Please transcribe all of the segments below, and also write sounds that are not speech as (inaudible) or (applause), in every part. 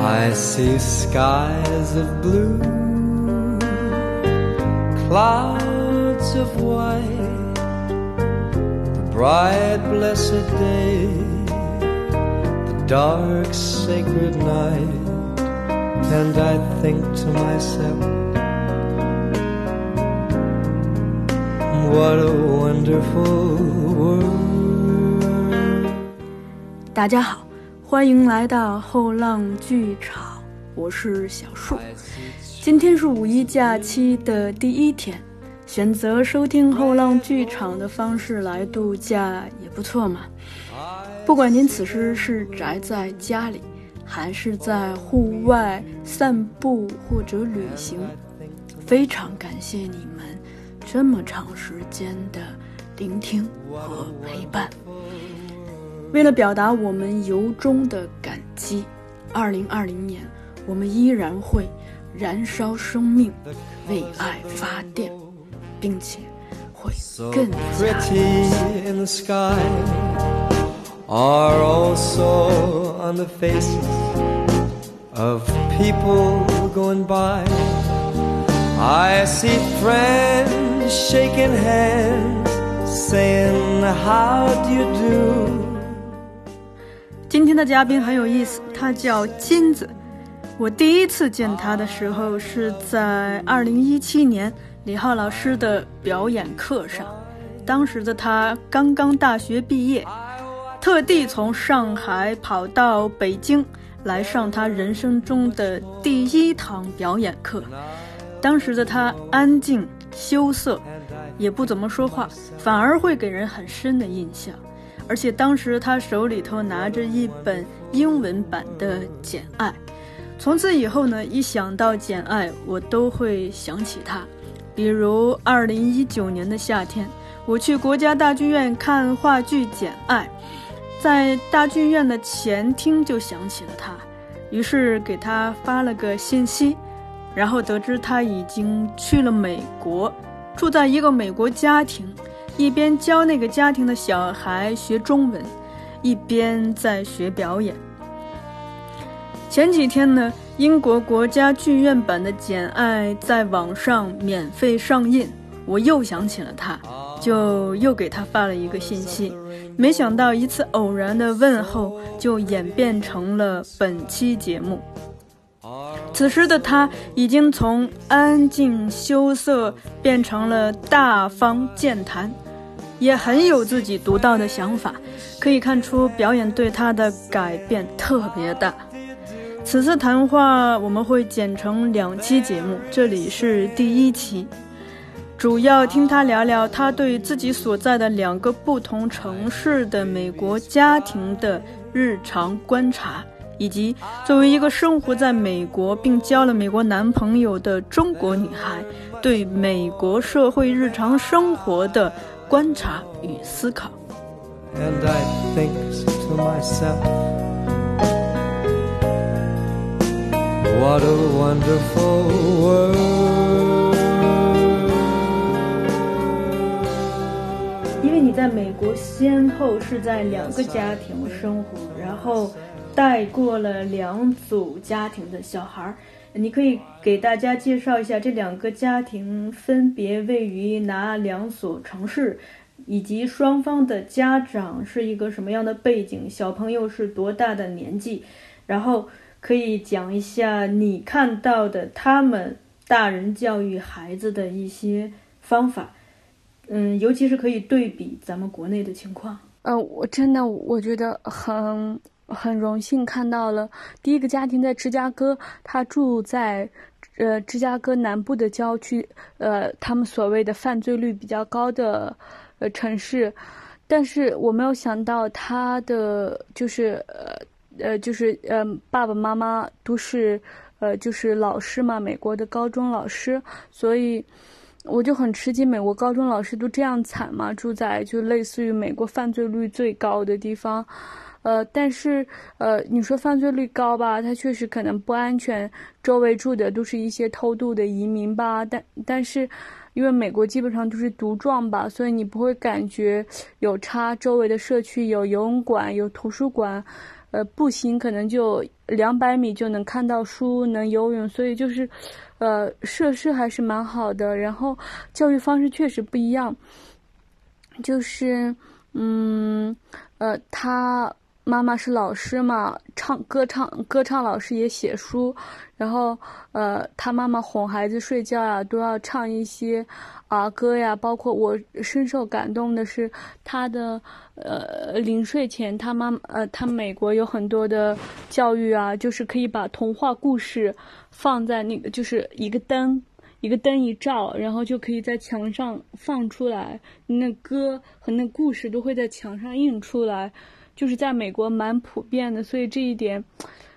I see skies of blue, clouds of white, the bright blessed day, the dark sacred night, and I think to myself, what a wonderful world. 大家好， 欢迎来到后浪剧场，我是小树。今天是五一假期的第一天，选择收听后浪剧场的方式来度假也不错嘛。不管您此时是宅在家里，还是在户外散步或者旅行，非常感谢你们这么长时间的聆听和陪伴。为了表达我们由衷的感激，二零二零年我们依然会燃烧生命，为爱发电，并且会更加 pretty in the sky are also on the faces of people going by. I see friends shaking hands, saying, How do you do? 今天的嘉宾很有意思，他叫金子。我第一次见他的时候是在二零一七年李浩老师的表演课上，当时的他刚刚大学毕业，特地从上海跑到北京来上他人生中的第一堂表演课。当时的他安静羞涩，也不怎么说话，反而会给人很深的印象。而且当时他手里头拿着一本英文版的《简爱》，从此以后呢，一想到《简爱》，我都会想起他。比如二零一九年的夏天，我去国家大剧院看话剧《简爱》，在大剧院的前厅就想起了他，于是给他发了个信息，然后得知他已经去了美国，住在一个美国家庭。一边教那个家庭的小孩学中文，一边在学表演。前几天呢，英国国家剧院版的《简爱》在网上免费上映，我又想起了他，就又给他发了一个信息。没想到一次偶然的问候，就演变成了本期节目。此时的他已经从安静羞涩变成了大方健谈，也很有自己独到的想法，可以看出表演对他的改变特别大。此次谈话我们会剪成两期节目，这里是第一期，主要听他聊聊他对自己所在的两个不同城市的美国家庭的日常观察。以及作为一个生活在美国并交了美国男朋友的中国女孩，对美国社会日常生活的观察与思考。And I think to myself, what a wonderful world. 因为你在美国先后是在两个家庭生活，然后带过了两组家庭的小孩儿，你可以给大家介绍一下这两个家庭分别位于哪两所城市，以及双方的家长是一个什么样的背景，小朋友是多大的年纪，然后可以讲一下你看到的他们大人教育孩子的一些方法。嗯，尤其是可以对比咱们国内的情况。呃，我真的我觉得很很荣幸看到了第一个家庭在芝加哥，他住在呃芝加哥南部的郊区，呃，他们所谓的犯罪率比较高的呃城市，但是我没有想到他的就是呃呃就是呃爸爸妈妈都是呃就是老师嘛，美国的高中老师，所以。我就很吃惊，美国高中老师都这样惨吗？住在就类似于美国犯罪率最高的地方，呃，但是呃，你说犯罪率高吧，它确实可能不安全，周围住的都是一些偷渡的移民吧，但但是因为美国基本上都是独壮吧，所以你不会感觉有差，周围的社区有游泳馆，有图书馆。呃，步行可能就两百米就能看到书，能游泳，所以就是，呃，设施还是蛮好的。然后教育方式确实不一样，就是，嗯，呃，他。妈妈是老师嘛，唱歌唱歌唱老师也写书，然后呃，他妈妈哄孩子睡觉呀，都要唱一些儿歌呀。包括我深受感动的是，他的呃临睡前，他妈呃他美国有很多的教育啊，就是可以把童话故事放在那个就是一个灯，一个灯一照，然后就可以在墙上放出来，那歌和那故事都会在墙上印出来。就是在美国蛮普遍的，所以这一点，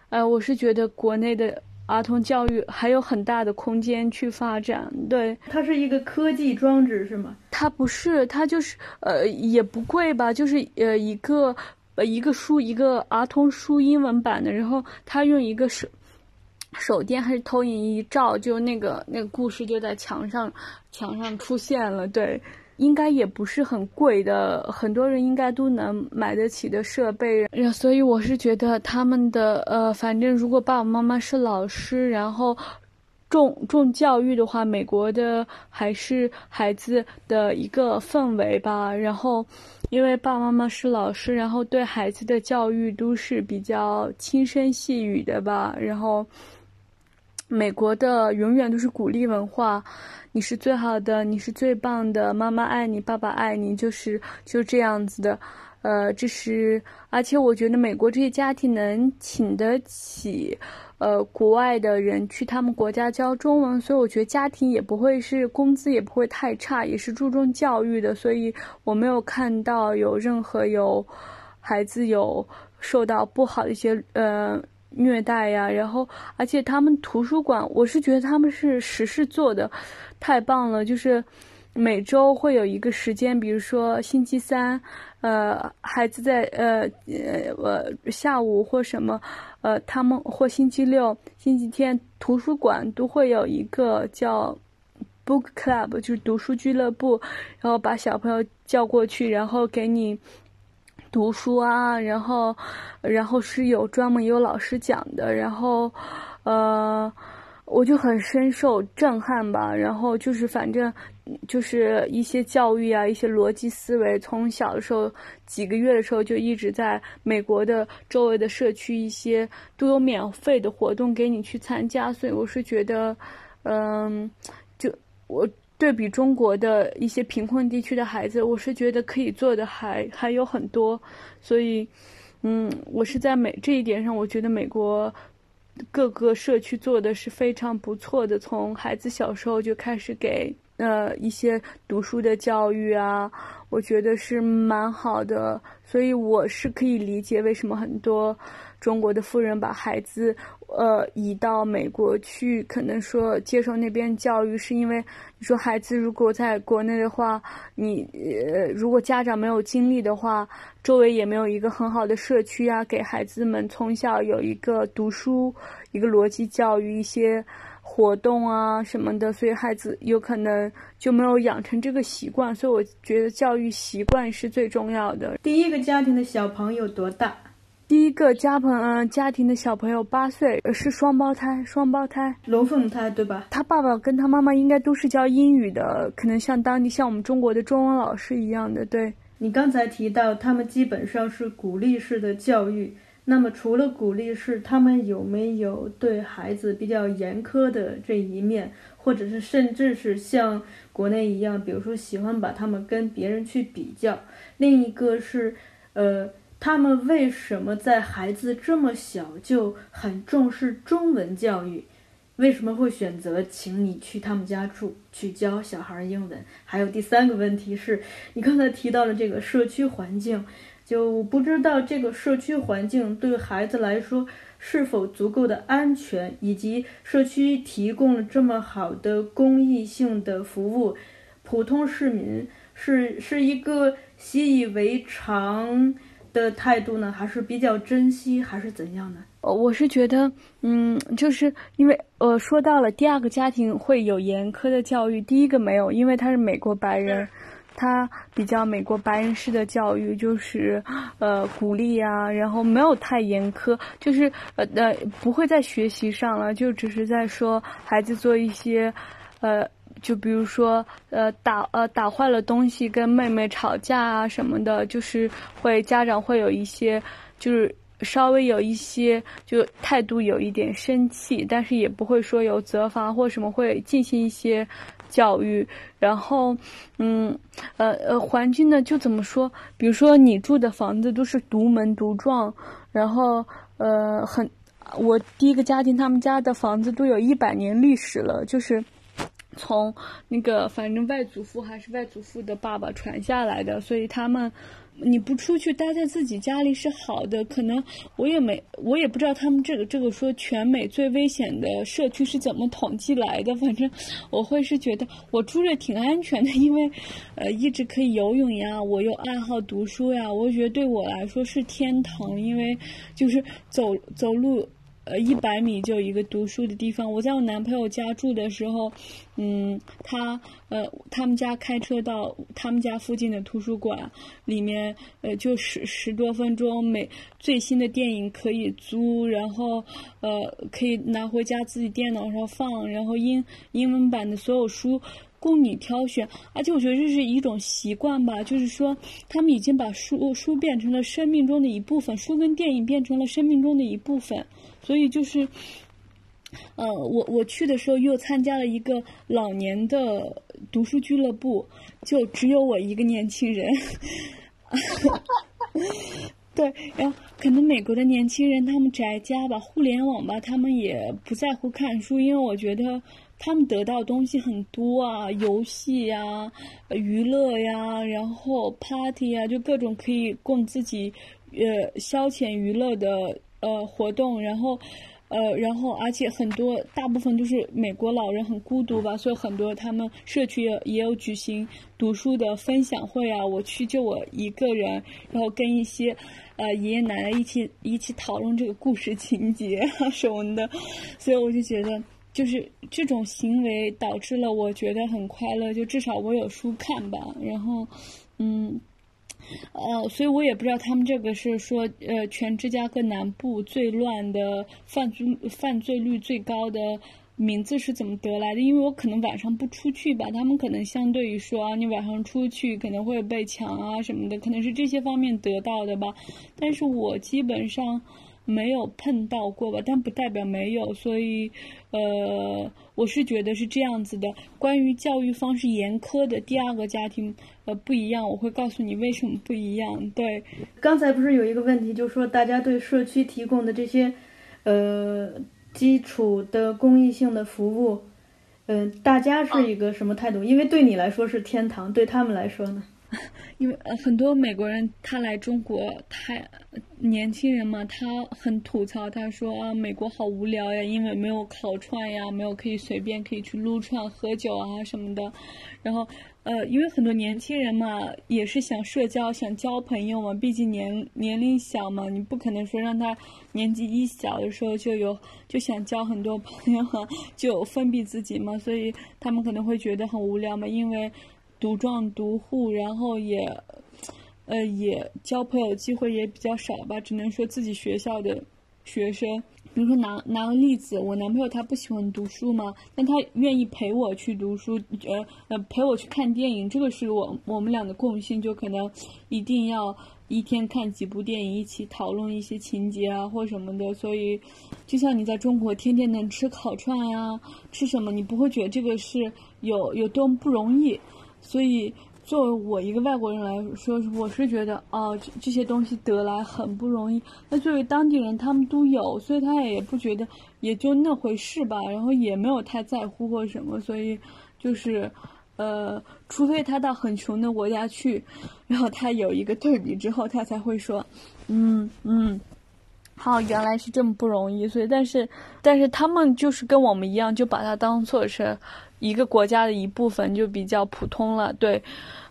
呃，我是觉得国内的儿童教育还有很大的空间去发展。对，它是一个科技装置是吗？它不是，它就是呃也不贵吧，就是呃一个呃一个书一个儿童书英文版的，然后它用一个手手电还是投影仪照，就那个那个故事就在墙上墙上出现了。对。应该也不是很贵的，很多人应该都能买得起的设备。所以我是觉得他们的呃，反正如果爸爸妈妈是老师，然后重重教育的话，美国的还是孩子的一个氛围吧。然后，因为爸爸妈妈是老师，然后对孩子的教育都是比较轻声细语的吧。然后，美国的永远都是鼓励文化。你是最好的，你是最棒的，妈妈爱你，爸爸爱你，就是就这样子的，呃，这是，而且我觉得美国这些家庭能请得起，呃，国外的人去他们国家教中文，所以我觉得家庭也不会是工资也不会太差，也是注重教育的，所以我没有看到有任何有孩子有受到不好的一些，呃。虐待呀，然后而且他们图书馆，我是觉得他们是实事做的，太棒了。就是每周会有一个时间，比如说星期三，呃，孩子在呃呃呃下午或什么，呃，他们或星期六、星期天图书馆都会有一个叫 book club，就是读书俱乐部，然后把小朋友叫过去，然后给你。读书啊，然后，然后是有专门有老师讲的，然后，呃，我就很深受震撼吧。然后就是反正就是一些教育啊，一些逻辑思维，从小的时候几个月的时候就一直在美国的周围的社区，一些都有免费的活动给你去参加。所以我是觉得，嗯，就我。对比中国的一些贫困地区的孩子，我是觉得可以做的还还有很多，所以，嗯，我是在美这一点上，我觉得美国各个社区做的是非常不错的，从孩子小时候就开始给呃一些读书的教育啊，我觉得是蛮好的，所以我是可以理解为什么很多。中国的富人把孩子，呃，移到美国去，可能说接受那边教育，是因为你说孩子如果在国内的话，你呃，如果家长没有精力的话，周围也没有一个很好的社区啊，给孩子们从小有一个读书、一个逻辑教育、一些活动啊什么的，所以孩子有可能就没有养成这个习惯。所以我觉得教育习惯是最重要的。第一个家庭的小朋友多大？第一个家朋嗯家庭的小朋友八岁，是双胞胎，双胞胎龙凤胎对吧？他爸爸跟他妈妈应该都是教英语的，可能像当地像我们中国的中文老师一样的。对你刚才提到，他们基本上是鼓励式的教育。那么除了鼓励是，他们有没有对孩子比较严苛的这一面，或者是甚至是像国内一样，比如说喜欢把他们跟别人去比较？另一个是，呃。他们为什么在孩子这么小就很重视中文教育？为什么会选择请你去他们家住，去教小孩儿英文？还有第三个问题是，你刚才提到了这个社区环境，就不知道这个社区环境对孩子来说是否足够的安全，以及社区提供了这么好的公益性的服务，普通市民是是一个习以为常。的态度呢，还是比较珍惜，还是怎样呢？呃，我是觉得，嗯，就是因为呃，说到了第二个家庭会有严苛的教育，第一个没有，因为他是美国白人，他比较美国白人式的教育，就是呃鼓励啊，然后没有太严苛，就是呃呃不会在学习上了，就只是在说孩子做一些呃。就比如说，呃，打呃打坏了东西，跟妹妹吵架啊什么的，就是会家长会有一些，就是稍微有一些，就态度有一点生气，但是也不会说有责罚或什么，会进行一些教育。然后，嗯，呃呃，环境呢就怎么说？比如说你住的房子都是独门独幢，然后呃很，我第一个家庭他们家的房子都有一百年历史了，就是。从那个反正外祖父还是外祖父的爸爸传下来的，所以他们你不出去待在自己家里是好的。可能我也没我也不知道他们这个这个说全美最危险的社区是怎么统计来的。反正我会是觉得我住着挺安全的，因为呃一直可以游泳呀，我又爱好读书呀，我觉得对我来说是天堂，因为就是走走路。呃，一百米就一个读书的地方。我在我男朋友家住的时候，嗯，他呃，他们家开车到他们家附近的图书馆里面，呃，就十十多分钟，每最新的电影可以租，然后呃，可以拿回家自己电脑上放，然后英英文版的所有书供你挑选。而且我觉得这是一种习惯吧，就是说他们已经把书书变成了生命中的一部分，书跟电影变成了生命中的一部分。所以就是，呃，我我去的时候又参加了一个老年的读书俱乐部，就只有我一个年轻人。(laughs) 对，然后可能美国的年轻人他们宅家吧，互联网吧，他们也不在乎看书，因为我觉得他们得到东西很多啊，游戏呀、娱乐呀，然后 party 呀，就各种可以供自己呃消遣娱乐的。呃，活动，然后，呃，然后，而且很多，大部分都是美国老人很孤独吧，所以很多他们社区也也有举行读书的分享会啊。我去就我一个人，然后跟一些呃爷爷奶奶一起一起讨论这个故事情节啊什么的，所以我就觉得，就是这种行为导致了我觉得很快乐，就至少我有书看吧。然后，嗯。呃，所以我也不知道他们这个是说，呃，全芝加哥南部最乱的犯罪犯罪率最高的名字是怎么得来的？因为我可能晚上不出去吧，他们可能相对于说啊，你晚上出去可能会被抢啊什么的，可能是这些方面得到的吧。但是我基本上。没有碰到过吧，但不代表没有，所以，呃，我是觉得是这样子的。关于教育方式严苛的第二个家庭，呃，不一样，我会告诉你为什么不一样。对，刚才不是有一个问题，就是说大家对社区提供的这些，呃，基础的公益性的服务，嗯，大家是一个什么态度？因为对你来说是天堂，对他们来说呢？(laughs) 因为呃，很多美国人他来中国，他年轻人嘛，他很吐槽，他说啊，美国好无聊呀，因为没有烤串呀，没有可以随便可以去撸串喝酒啊什么的。然后呃，因为很多年轻人嘛，也是想社交，想交朋友嘛，毕竟年年龄小嘛，你不可能说让他年纪一小的时候就有就想交很多朋友，就封闭自己嘛，所以他们可能会觉得很无聊嘛，因为。独壮独户，然后也，呃，也交朋友机会也比较少吧。只能说自己学校的学生，比如说拿拿个例子，我男朋友他不喜欢读书嘛，但他愿意陪我去读书，呃呃，陪我去看电影，这个是我我们俩的共性，就可能一定要一天看几部电影，一起讨论一些情节啊或什么的。所以，就像你在中国天天能吃烤串呀，吃什么，你不会觉得这个是有有多么不容易。所以，作为我一个外国人来说，我是觉得哦，这这些东西得来很不容易。那作为当地人，他们都有，所以他也不觉得，也就那回事吧。然后也没有太在乎或什么。所以，就是，呃，除非他到很穷的国家去，然后他有一个对比之后，他才会说，嗯嗯，好，原来是这么不容易。所以，但是，但是他们就是跟我们一样，就把它当做是。一个国家的一部分就比较普通了，对，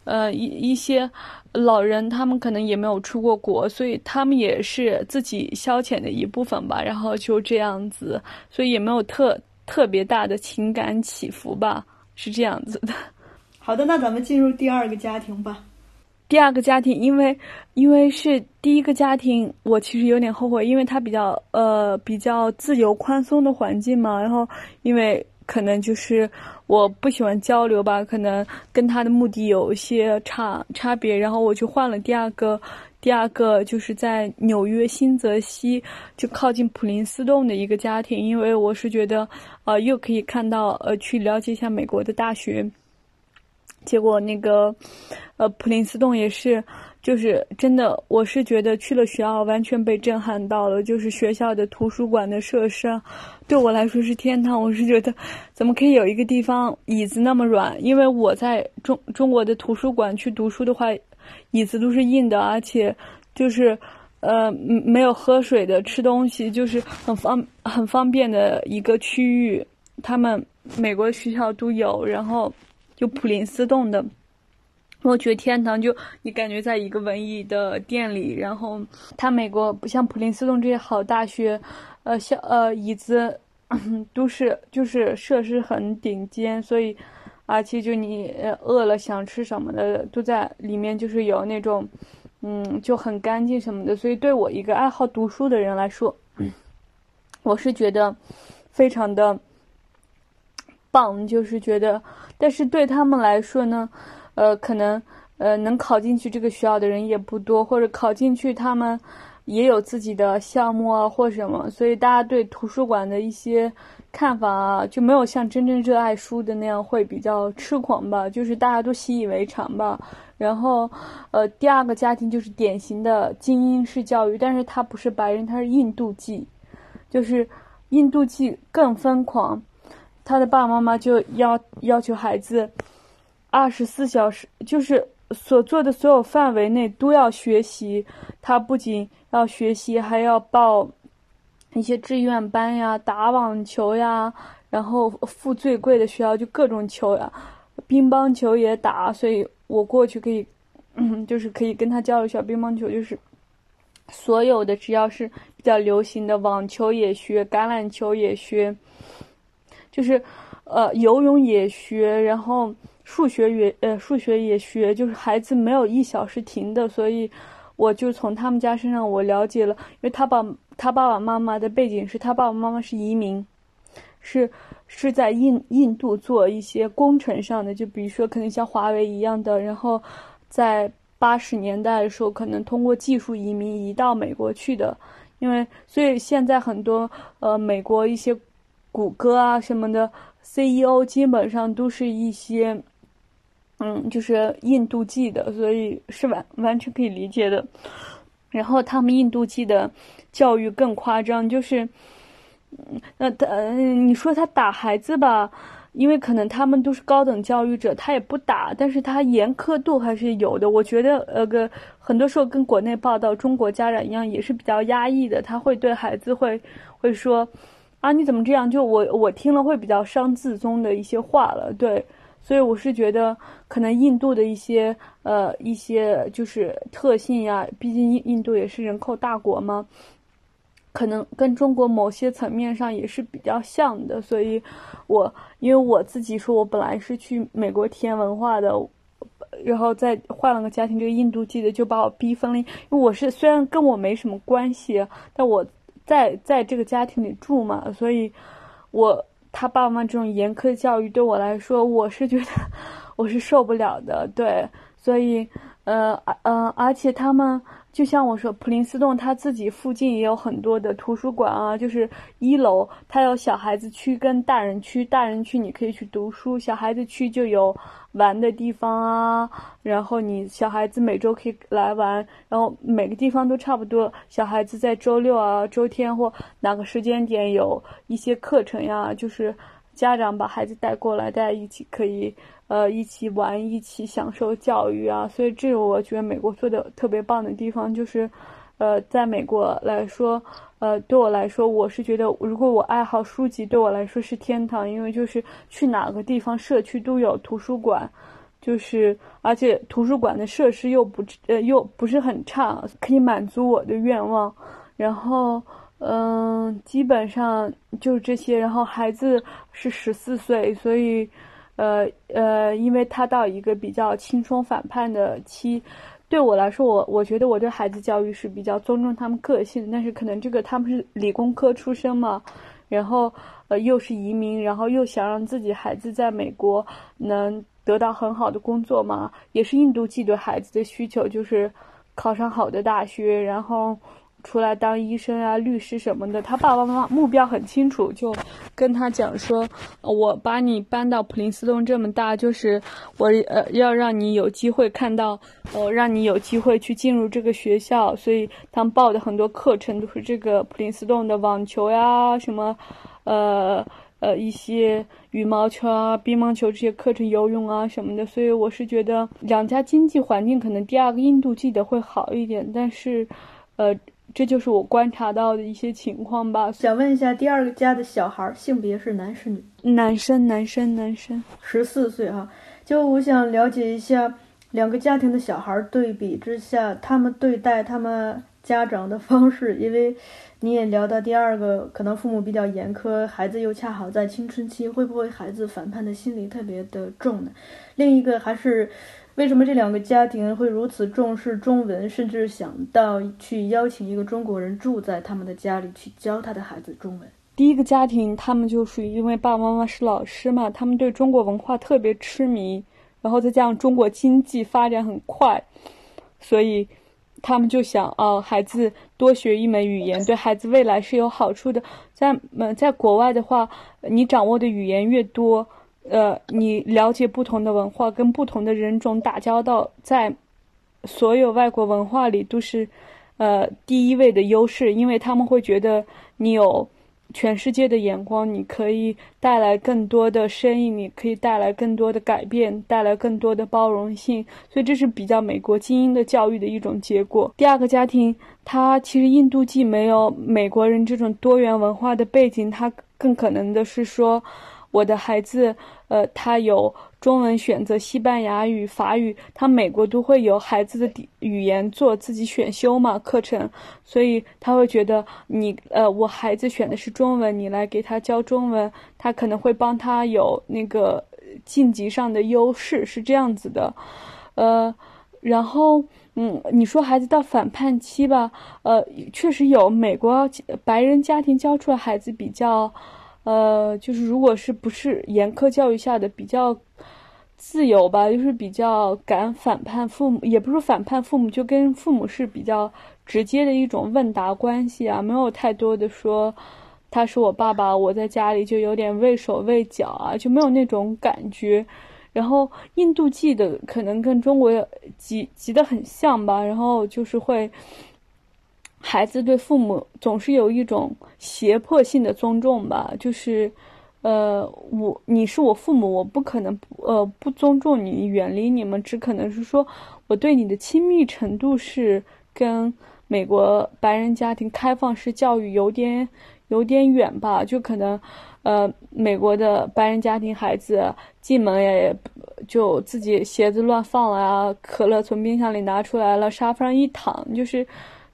呃，一一些老人他们可能也没有出过国，所以他们也是自己消遣的一部分吧。然后就这样子，所以也没有特特别大的情感起伏吧，是这样子的。(laughs) 好的，那咱们进入第二个家庭吧。第二个家庭，因为因为是第一个家庭，我其实有点后悔，因为它比较呃比较自由宽松的环境嘛。然后因为可能就是我不喜欢交流吧，可能跟他的目的有一些差差别，然后我就换了第二个。第二个就是在纽约新泽西，就靠近普林斯顿的一个家庭，因为我是觉得，呃，又可以看到，呃，去了解一下美国的大学。结果那个，呃，普林斯顿也是，就是真的，我是觉得去了学校完全被震撼到了，就是学校的图书馆的设施，对我来说是天堂。我是觉得，怎么可以有一个地方椅子那么软？因为我在中中国的图书馆去读书的话。椅子都是硬的，而且就是，呃，没有喝水的，吃东西就是很方很方便的一个区域。他们美国学校都有，然后就普林斯顿的，我觉得天堂就你感觉在一个文艺的店里。然后他美国不像普林斯顿这些好大学，呃，校呃椅子 (laughs) 都是就是设施很顶尖，所以。而且就你饿了想吃什么的都在里面，就是有那种，嗯，就很干净什么的。所以对我一个爱好读书的人来说，我是觉得非常的棒，就是觉得。但是对他们来说呢，呃，可能呃能考进去这个学校的人也不多，或者考进去他们也有自己的项目啊或什么，所以大家对图书馆的一些。看法啊，就没有像真正热爱书的那样会比较痴狂吧，就是大家都习以为常吧。然后，呃，第二个家庭就是典型的精英式教育，但是他不是白人，他是印度裔，就是印度裔更疯狂。他的爸爸妈妈就要要求孩子二十四小时，就是所做的所有范围内都要学习。他不仅要学习，还要报。一些志愿班呀，打网球呀，然后付最贵的学校，就各种球呀，乒乓球也打，所以我过去可以，嗯，就是可以跟他交流一下乒乓球，就是所有的只要是比较流行的网球也学，橄榄球也学，就是呃游泳也学，然后数学也呃数学也学，就是孩子没有一小时停的，所以我就从他们家身上我了解了，因为他把。他爸爸妈妈的背景是他爸爸妈妈是移民，是是在印印度做一些工程上的，就比如说可能像华为一样的，然后在八十年代的时候，可能通过技术移民移到美国去的，因为所以现在很多呃美国一些谷歌啊什么的 CEO 基本上都是一些嗯就是印度籍的，所以是完完全可以理解的。然后他们印度籍的。教育更夸张，就是，嗯，那他，你说他打孩子吧，因为可能他们都是高等教育者，他也不打，但是他严苛度还是有的。我觉得，呃，个很多时候跟国内报道中国家长一样，也是比较压抑的。他会对孩子会会说，啊，你怎么这样？就我我听了会比较伤自尊的一些话了。对，所以我是觉得，可能印度的一些呃一些就是特性呀，毕竟印印度也是人口大国嘛。可能跟中国某些层面上也是比较像的，所以，我因为我自己说，我本来是去美国体验文化的，然后再换了个家庭，这个印度籍的就把我逼疯了。因为我是虽然跟我没什么关系，但我在在这个家庭里住嘛，所以，我他爸妈这种严苛的教育对我来说，我是觉得我是受不了的。对，所以，呃，嗯，而且他们。就像我说，普林斯顿他自己附近也有很多的图书馆啊，就是一楼它有小孩子区跟大人区，大人区你可以去读书，小孩子区就有玩的地方啊，然后你小孩子每周可以来玩，然后每个地方都差不多，小孩子在周六啊、周天或哪个时间点有一些课程呀，就是家长把孩子带过来，大家一起可以。呃，一起玩，一起享受教育啊！所以这个我觉得美国做的特别棒的地方就是，呃，在美国来说，呃，对我来说，我是觉得如果我爱好书籍，对我来说是天堂，因为就是去哪个地方社区都有图书馆，就是而且图书馆的设施又不呃又不是很差，可以满足我的愿望。然后，嗯，基本上就是这些。然后孩子是十四岁，所以。呃呃，因为他到一个比较轻松反叛的期。对我来说，我我觉得我对孩子教育是比较尊重他们个性，但是可能这个他们是理工科出身嘛，然后呃又是移民，然后又想让自己孩子在美国能得到很好的工作嘛，也是印度寄对孩子的需求，就是考上好的大学，然后。出来当医生啊、律师什么的，他爸爸妈妈目标很清楚，就跟他讲说：“我把你搬到普林斯顿这么大，就是我呃要让你有机会看到，呃让你有机会去进入这个学校。所以他们报的很多课程都是这个普林斯顿的网球呀、什么，呃呃一些羽毛球啊、乒乓球这些课程、游泳啊什么的。所以我是觉得两家经济环境可能第二个印度记得会好一点，但是，呃。”这就是我观察到的一些情况吧。想问一下，第二个家的小孩性别是男是女？男生，男生，男生，十四岁哈。就我想了解一下两个家庭的小孩对比之下，他们对待他们家长的方式。因为你也聊到第二个，可能父母比较严苛，孩子又恰好在青春期，会不会孩子反叛的心理特别的重呢？另一个还是。为什么这两个家庭会如此重视中文，甚至想到去邀请一个中国人住在他们的家里去教他的孩子中文？第一个家庭，他们就属于因为爸爸妈妈是老师嘛，他们对中国文化特别痴迷，然后再加上中国经济发展很快，所以他们就想啊，孩子多学一门语言，对孩子未来是有好处的。在嗯，在国外的话，你掌握的语言越多。呃，你了解不同的文化，跟不同的人种打交道，在所有外国文化里都是呃第一位的优势，因为他们会觉得你有全世界的眼光，你可以带来更多的生意，你可以带来更多的改变，带来更多的包容性，所以这是比较美国精英的教育的一种结果。第二个家庭，他其实印度既没有美国人这种多元文化的背景，他更可能的是说。我的孩子，呃，他有中文选择，西班牙语、法语，他美国都会有孩子的语言做自己选修嘛课程，所以他会觉得你，呃，我孩子选的是中文，你来给他教中文，他可能会帮他有那个晋级上的优势，是这样子的，呃，然后，嗯，你说孩子到反叛期吧，呃，确实有美国白人家庭教出来孩子比较。呃，就是如果是不是严苛教育下的比较自由吧，就是比较敢反叛父母，也不是反叛父母，就跟父母是比较直接的一种问答关系啊，没有太多的说他是我爸爸，我在家里就有点畏手畏脚啊，就没有那种感觉。然后印度记的可能跟中国急急的很像吧，然后就是会。孩子对父母总是有一种胁迫性的尊重吧，就是，呃，我你是我父母，我不可能不呃不尊重你，远离你们，只可能是说我对你的亲密程度是跟美国白人家庭开放式教育有点有点远吧，就可能，呃，美国的白人家庭孩子进门也就自己鞋子乱放了呀，可乐从冰箱里拿出来了，沙发上一躺就是。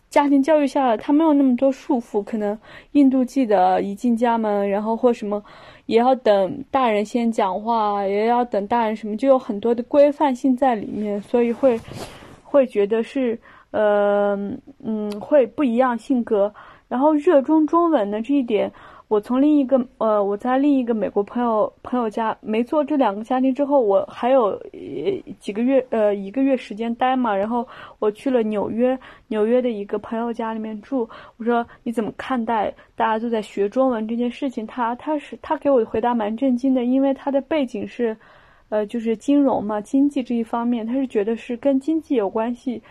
家庭教育下来，他没有那么多束缚。可能印度记得一进家门，然后或什么，也要等大人先讲话，也要等大人什么，就有很多的规范性在里面，所以会会觉得是呃嗯会不一样性格。然后热衷中文的这一点。我从另一个呃，我在另一个美国朋友朋友家没做这两个家庭之后，我还有几个月呃一个月时间待嘛，然后我去了纽约，纽约的一个朋友家里面住。我说你怎么看待大家都在学中文这件事情？他他是他给我的回答蛮震惊的，因为他的背景是，呃，就是金融嘛，经济这一方面，他是觉得是跟经济有关系。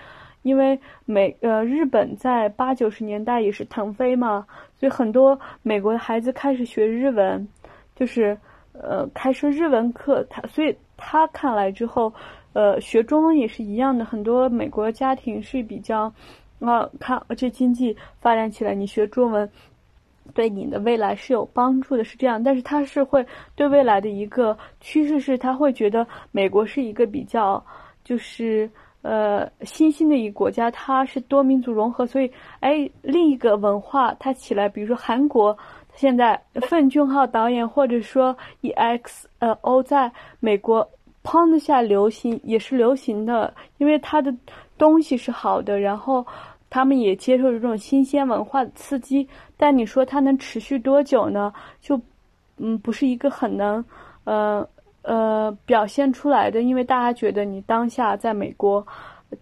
因为美呃日本在八九十年代也是腾飞嘛，所以很多美国的孩子开始学日文，就是呃开设日文课，他所以他看来之后，呃学中文也是一样的，很多美国家庭是比较啊看而且经济发展起来，你学中文对你的未来是有帮助的，是这样，但是他是会对未来的一个趋势是，他会觉得美国是一个比较就是。呃，新兴的一个国家，它是多民族融合，所以，哎，另一个文化它起来，比如说韩国现在奉俊昊导演或者说 EXO 在美国砰的下流行也是流行的，因为他的东西是好的，然后他们也接受这种新鲜文化的刺激。但你说它能持续多久呢？就嗯，不是一个很能呃呃表现出来的，因为大家觉得你当下在美国。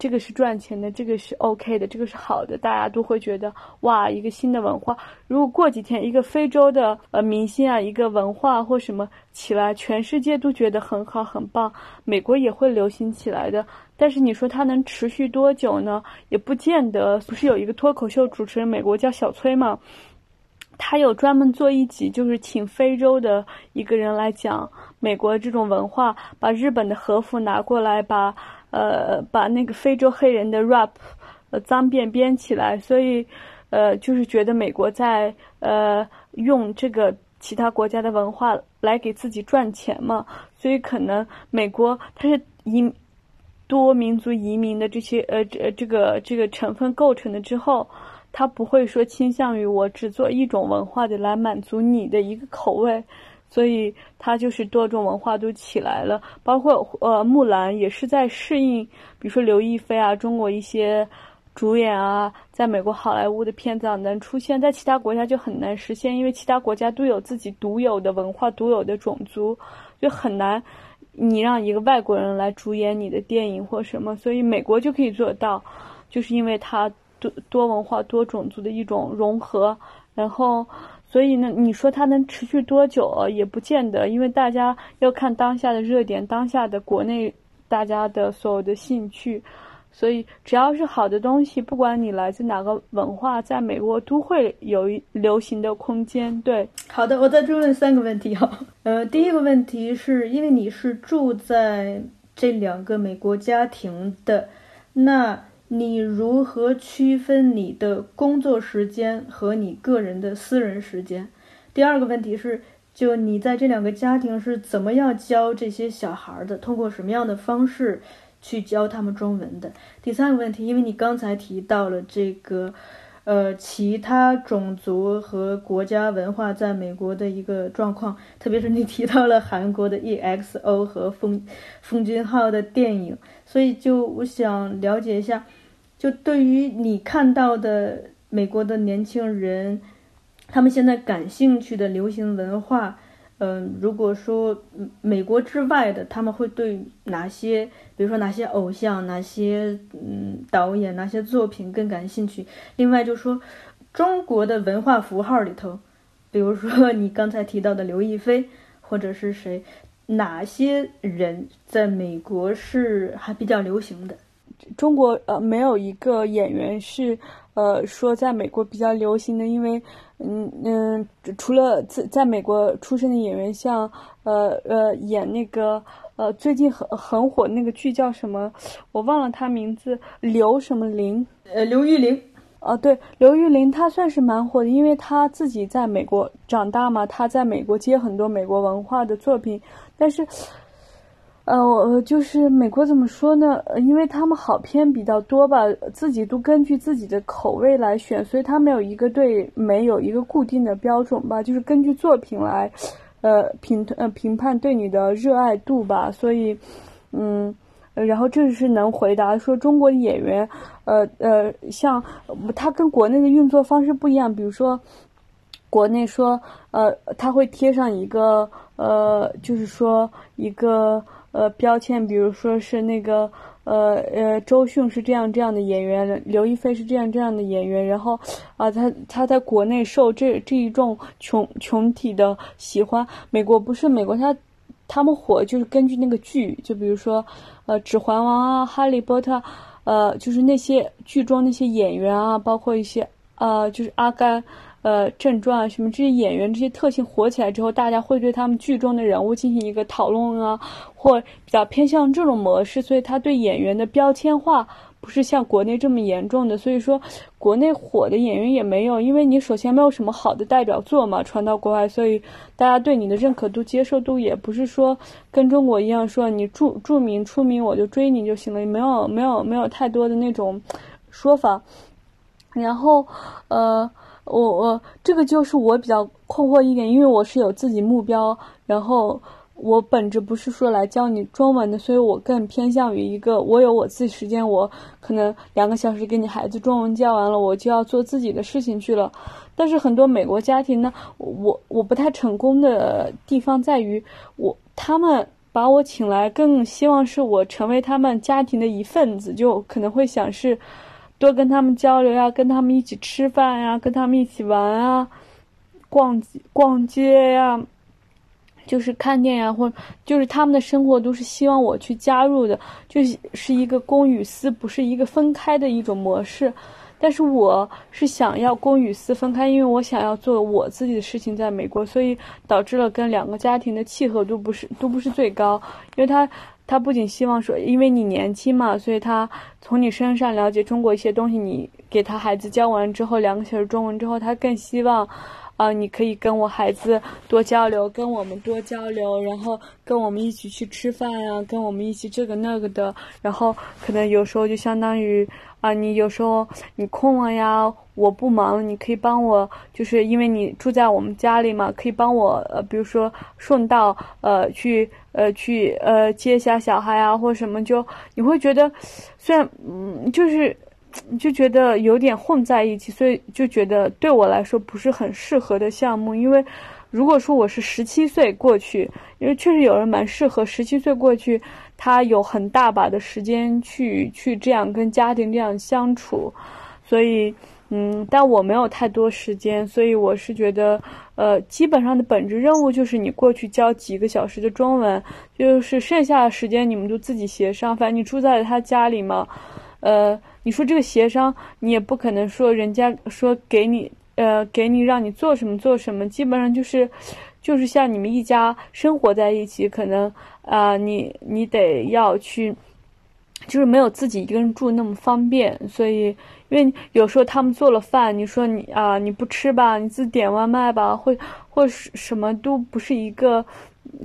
这个是赚钱的，这个是 OK 的，这个是好的，大家都会觉得哇，一个新的文化。如果过几天一个非洲的呃明星啊，一个文化或什么起来，全世界都觉得很好很棒，美国也会流行起来的。但是你说它能持续多久呢？也不见得。不是有一个脱口秀主持人，美国叫小崔吗？他有专门做一集，就是请非洲的一个人来讲美国这种文化，把日本的和服拿过来，把。呃，把那个非洲黑人的 rap，呃，脏辫编起来，所以，呃，就是觉得美国在呃用这个其他国家的文化来给自己赚钱嘛，所以可能美国它是移多民族移民的这些呃这这个这个成分构成的之后，他不会说倾向于我只做一种文化的来满足你的一个口味。所以它就是多种文化都起来了，包括呃木兰也是在适应，比如说刘亦菲啊，中国一些主演啊，在美国好莱坞的片子能出现在其他国家就很难实现，因为其他国家都有自己独有的文化、独有的种族，就很难你让一个外国人来主演你的电影或什么，所以美国就可以做到，就是因为它多多文化、多种族的一种融合，然后。所以呢，你说它能持续多久也不见得，因为大家要看当下的热点，当下的国内大家的所有的兴趣。所以只要是好的东西，不管你来自哪个文化，在美国都会有一流行的空间。对，好的，我再追问三个问题哈。呃，第一个问题是因为你是住在这两个美国家庭的，那。你如何区分你的工作时间和你个人的私人时间？第二个问题是，就你在这两个家庭是怎么样教这些小孩的？通过什么样的方式去教他们中文的？第三个问题，因为你刚才提到了这个，呃，其他种族和国家文化在美国的一个状况，特别是你提到了韩国的 EXO 和封，封俊昊的电影，所以就我想了解一下。就对于你看到的美国的年轻人，他们现在感兴趣的流行文化，嗯，如果说美国之外的，他们会对哪些，比如说哪些偶像、哪些嗯导演、哪些作品更感兴趣？另外，就说中国的文化符号里头，比如说你刚才提到的刘亦菲，或者是谁，哪些人在美国是还比较流行的？中国呃没有一个演员是呃说在美国比较流行的，因为嗯嗯除了在在美国出生的演员，像呃呃演那个呃最近很很火那个剧叫什么，我忘了他名字，刘什么玲，呃刘玉玲，啊对，刘玉玲她算是蛮火的，因为她自己在美国长大嘛，她在美国接很多美国文化的作品，但是。呃，我就是美国怎么说呢？因为他们好片比较多吧，自己都根据自己的口味来选，所以他没有一个对没有一个固定的标准吧，就是根据作品来，呃评呃评判对你的热爱度吧。所以，嗯，然后这是能回答说中国演员，呃呃，像他跟国内的运作方式不一样，比如说，国内说，呃，他会贴上一个，呃，就是说一个。呃，标签，比如说是那个，呃呃，周迅是这样这样的演员，刘亦菲是这样这样的演员，然后，啊，他他在国内受这这一众群群体的喜欢，美国不是美国，他他们火就是根据那个剧，就比如说，呃，《指环王》啊，《哈利波特》，呃，就是那些剧中那些演员啊，包括一些，呃，就是阿甘。呃，正传什么这些演员这些特性火起来之后，大家会对他们剧中的人物进行一个讨论啊，或比较偏向这种模式，所以他对演员的标签化不是像国内这么严重的。所以说，国内火的演员也没有，因为你首先没有什么好的代表作嘛，传到国外，所以大家对你的认可度、接受度也不是说跟中国一样，说你著著名出名我就追你就行了，没有没有没有太多的那种说法。然后，呃。我我这个就是我比较困惑一点，因为我是有自己目标，然后我本质不是说来教你中文的，所以我更偏向于一个我有我自己时间，我可能两个小时给你孩子中文教完了，我就要做自己的事情去了。但是很多美国家庭呢，我我不太成功的地方在于，我他们把我请来，更希望是我成为他们家庭的一份子，就可能会想是多跟他们交流呀，跟他们一起吃饭呀，跟他们一起玩啊，逛逛街呀，就是看电影或就是他们的生活都是希望我去加入的，就是是一个公与私，不是一个分开的一种模式。但是我是想要公与私分开，因为我想要做我自己的事情，在美国，所以导致了跟两个家庭的契合度不是都不是最高。因为他他不仅希望说，因为你年轻嘛，所以他从你身上了解中国一些东西。你给他孩子教完之后，两个小时中文之后，他更希望。啊，你可以跟我孩子多交流，跟我们多交流，然后跟我们一起去吃饭呀，跟我们一起这个那个的，然后可能有时候就相当于啊，你有时候你空了呀，我不忙，你可以帮我，就是因为你住在我们家里嘛，可以帮我呃，比如说顺道呃去呃去呃接一下小孩啊，或什么，就你会觉得虽然嗯就是。就觉得有点混在一起，所以就觉得对我来说不是很适合的项目。因为如果说我是十七岁过去，因为确实有人蛮适合十七岁过去，他有很大把的时间去去这样跟家庭这样相处。所以，嗯，但我没有太多时间，所以我是觉得，呃，基本上的本质任务就是你过去教几个小时的中文，就是剩下的时间你们就自己协商。反正你住在他家里嘛，呃。你说这个协商，你也不可能说人家说给你，呃，给你让你做什么做什么，基本上就是，就是像你们一家生活在一起，可能啊，你你得要去，就是没有自己一个人住那么方便，所以，因为有时候他们做了饭，你说你啊你不吃吧，你自己点外卖吧，会或是什么都不是一个。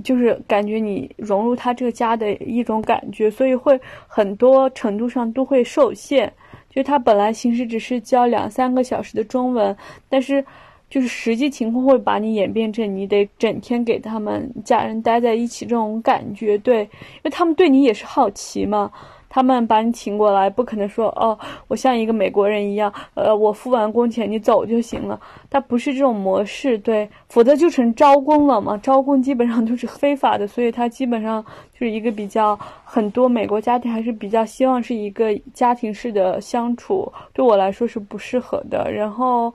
就是感觉你融入他这个家的一种感觉，所以会很多程度上都会受限。就是他本来形式只是教两三个小时的中文，但是就是实际情况会把你演变成你得整天给他们家人待在一起这种感觉。对，因为他们对你也是好奇嘛。他们把你请过来，不可能说哦，我像一个美国人一样，呃，我付完工钱你走就行了。他不是这种模式，对，否则就成招工了嘛。招工基本上都是非法的，所以他基本上是一个比较很多美国家庭还是比较希望是一个家庭式的相处，对我来说是不适合的。然后。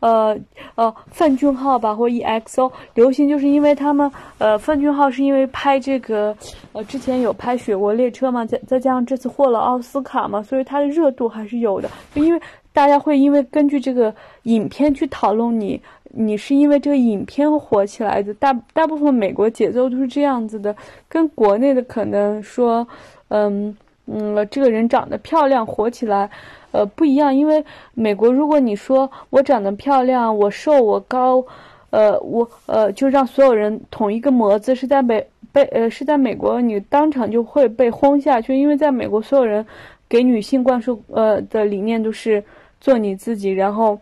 呃呃，范俊浩吧，或 EXO 流行，就是因为他们呃，范俊浩是因为拍这个，呃，之前有拍《雪国列车》嘛，再再加上这次获了奥斯卡嘛，所以他的热度还是有的。因为大家会因为根据这个影片去讨论你，你是因为这个影片火起来的。大大部分美国节奏都是这样子的，跟国内的可能说，嗯嗯，这个人长得漂亮火起来。呃，不一样，因为美国，如果你说我长得漂亮，我瘦，我高，呃，我呃，就让所有人统一个模子，是在美被呃是在美国，你当场就会被轰下去，因为在美国，所有人给女性灌输呃的理念都是做你自己，然后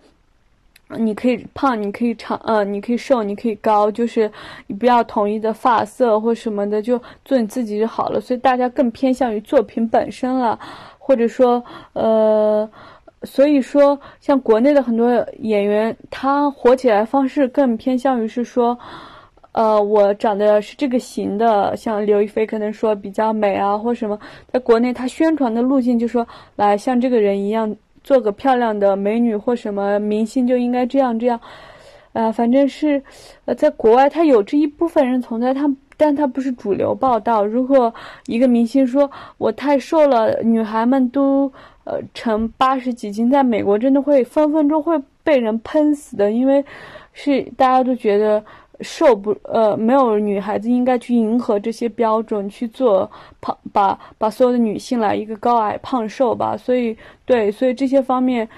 你可以胖，你可以长，呃，你可以瘦，你可以高，就是你不要统一的发色或什么的，就做你自己就好了，所以大家更偏向于作品本身了。或者说，呃，所以说，像国内的很多演员，他火起来方式更偏向于是说，呃，我长得是这个型的，像刘亦菲可能说比较美啊，或什么，在国内他宣传的路径就说，来像这个人一样，做个漂亮的美女或什么明星就应该这样这样，啊，反正是，呃，在国外他有这一部分人存在，他。但他不是主流报道。如果一个明星说我太瘦了，女孩们都呃成八十几斤，在美国真的会分分钟会被人喷死的，因为是大家都觉得瘦不呃没有女孩子应该去迎合这些标准去做胖，把把所有的女性来一个高矮胖瘦吧。所以对，所以这些方面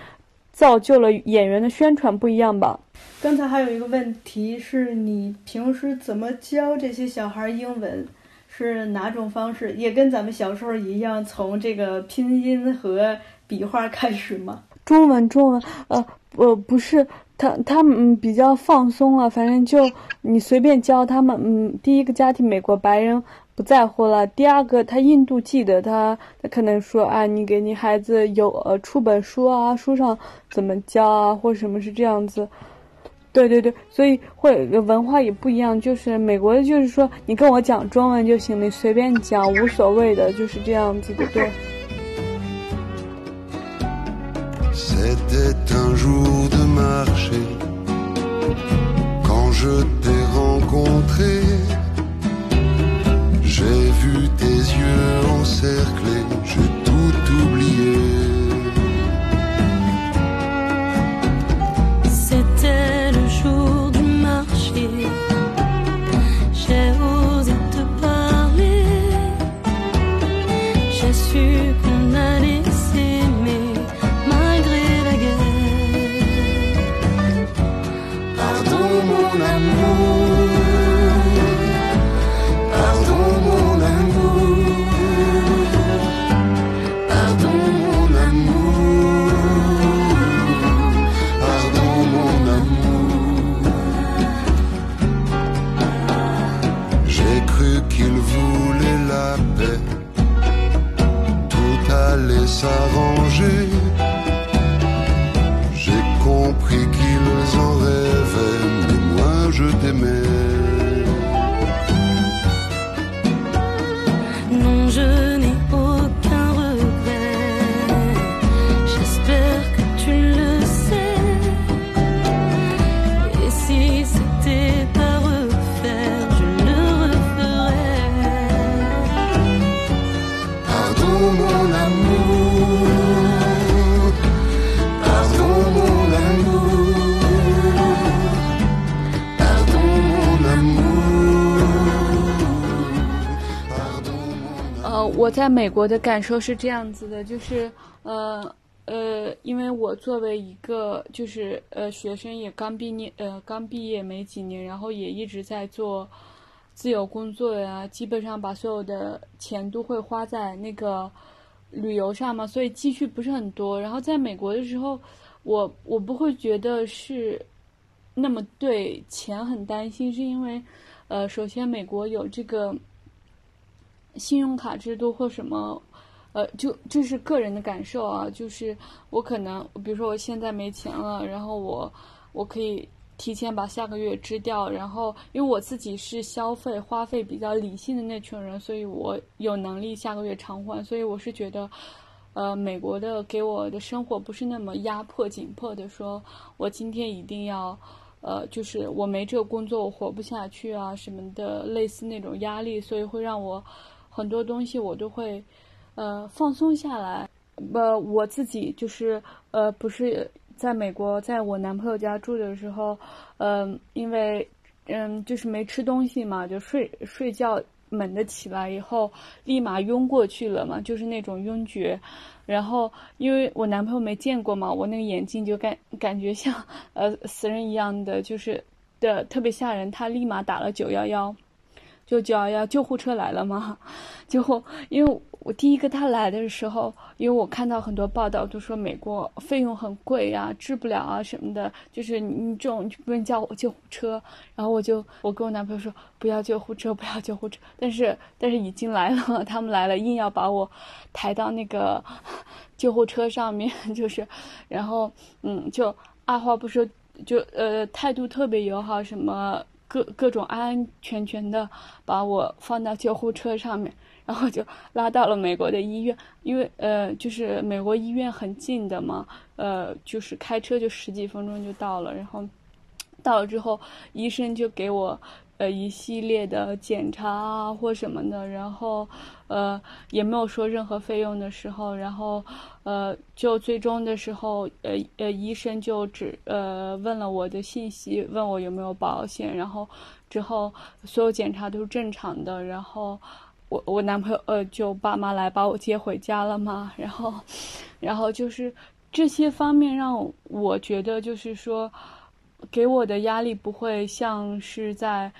造就了演员的宣传不一样吧。刚才还有一个问题是你平时怎么教这些小孩英文？是哪种方式？也跟咱们小时候一样，从这个拼音和笔画开始吗？中文，中文，呃，呃，不是，他他们比较放松了，反正就你随便教他们。嗯，第一个家庭美国白人不在乎了，第二个他印度记得他，他可能说啊，你给你孩子有呃出本书啊，书上怎么教啊，或什么是这样子。对对对，所以会文化也不一样。就是美国，就是说你跟我讲中文就行，你随便讲无所谓的，就是这样子的，对。Quand je t'ai rencontré. J'ai vu tes yeux encerclés, 在美国的感受是这样子的，就是呃呃，因为我作为一个就是呃学生，也刚毕业呃刚毕业没几年，然后也一直在做自由工作呀，基本上把所有的钱都会花在那个旅游上嘛，所以积蓄不是很多。然后在美国的时候，我我不会觉得是那么对钱很担心，是因为呃，首先美国有这个。信用卡制度或什么，呃，就这是个人的感受啊。就是我可能，比如说我现在没钱了，然后我我可以提前把下个月支掉。然后因为我自己是消费花费比较理性的那群人，所以我有能力下个月偿还。所以我是觉得，呃，美国的给我的生活不是那么压迫紧迫的，说我今天一定要。呃，就是我没这个工作，我活不下去啊，什么的，类似那种压力，所以会让我很多东西我都会呃放松下来。呃，我自己就是呃，不是在美国，在我男朋友家住的时候，嗯、因为嗯，就是没吃东西嘛，就睡睡觉猛地起来以后，立马晕过去了嘛，就是那种晕厥。然后因为我男朋友没见过嘛，我那个眼睛就感感觉像呃死人一样的，就是的特别吓人。他立马打了九幺幺，就九幺幺救护车来了嘛。最后因为我第一个他来的时候，因为我看到很多报道都说美国费用很贵呀，治不了啊什么的，就是你这种就不能叫我救护车。然后我就我跟我男朋友说不要救护车，不要救护车。但是但是已经来了，他们来了，硬要把我抬到那个救护车上面，就是，然后嗯，就二话不说，就呃态度特别友好，什么各各种安安全全的把我放到救护车上面。然后就拉到了美国的医院，因为呃，就是美国医院很近的嘛，呃，就是开车就十几分钟就到了。然后到了之后，医生就给我呃一系列的检查啊或什么的，然后呃也没有说任何费用的时候，然后呃就最终的时候，呃呃医生就只呃问了我的信息，问我有没有保险，然后之后所有检查都是正常的，然后。我我男朋友呃，就爸妈来把我接回家了嘛，然后，然后就是这些方面让我觉得就是说，给我的压力不会像是在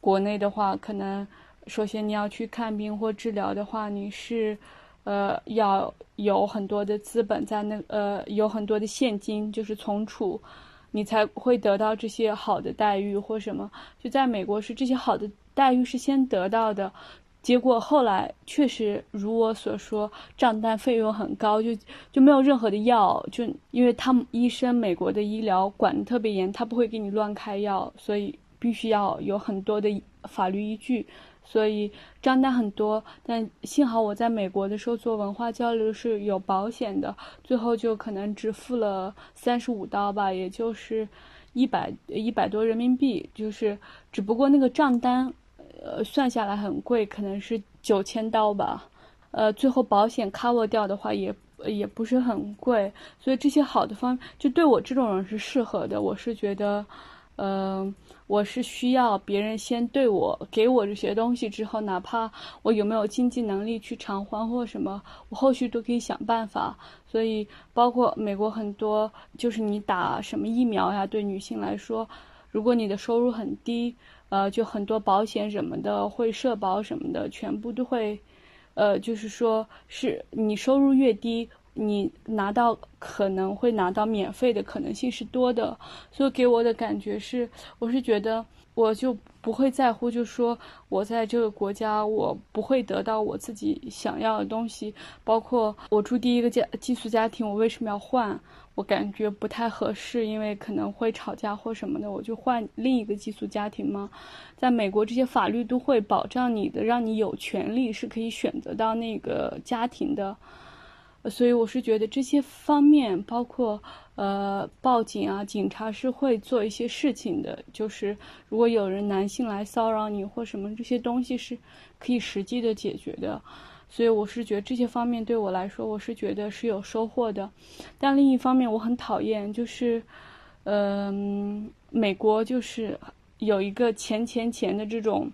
国内的话，可能首先你要去看病或治疗的话，你是呃要有很多的资本在那呃有很多的现金，就是存储，你才会得到这些好的待遇或什么。就在美国是这些好的待遇是先得到的，结果后来确实如我所说，账单费用很高，就就没有任何的药，就因为他们医生美国的医疗管得特别严，他不会给你乱开药，所以必须要有很多的法律依据。所以账单很多，但幸好我在美国的时候做文化交流是有保险的，最后就可能只付了三十五刀吧，也就是一百一百多人民币，就是只不过那个账单，呃，算下来很贵，可能是九千刀吧，呃，最后保险 cover 掉的话也也不是很贵，所以这些好的方就对我这种人是适合的，我是觉得。嗯，我是需要别人先对我给我这些东西之后，哪怕我有没有经济能力去偿还或什么，我后续都可以想办法。所以，包括美国很多，就是你打什么疫苗呀，对女性来说，如果你的收入很低，呃，就很多保险什么的会社保什么的，全部都会，呃，就是说是你收入越低。你拿到可能会拿到免费的可能性是多的，所以给我的感觉是，我是觉得我就不会在乎，就说我在这个国家我不会得到我自己想要的东西，包括我住第一个家寄宿家庭，我为什么要换？我感觉不太合适，因为可能会吵架或什么的，我就换另一个寄宿家庭吗？在美国，这些法律都会保障你的，让你有权利是可以选择到那个家庭的。所以我是觉得这些方面，包括呃报警啊，警察是会做一些事情的。就是如果有人男性来骚扰你或什么，这些东西是可以实际的解决的。所以我是觉得这些方面对我来说，我是觉得是有收获的。但另一方面，我很讨厌就是，嗯，美国就是有一个钱钱钱的这种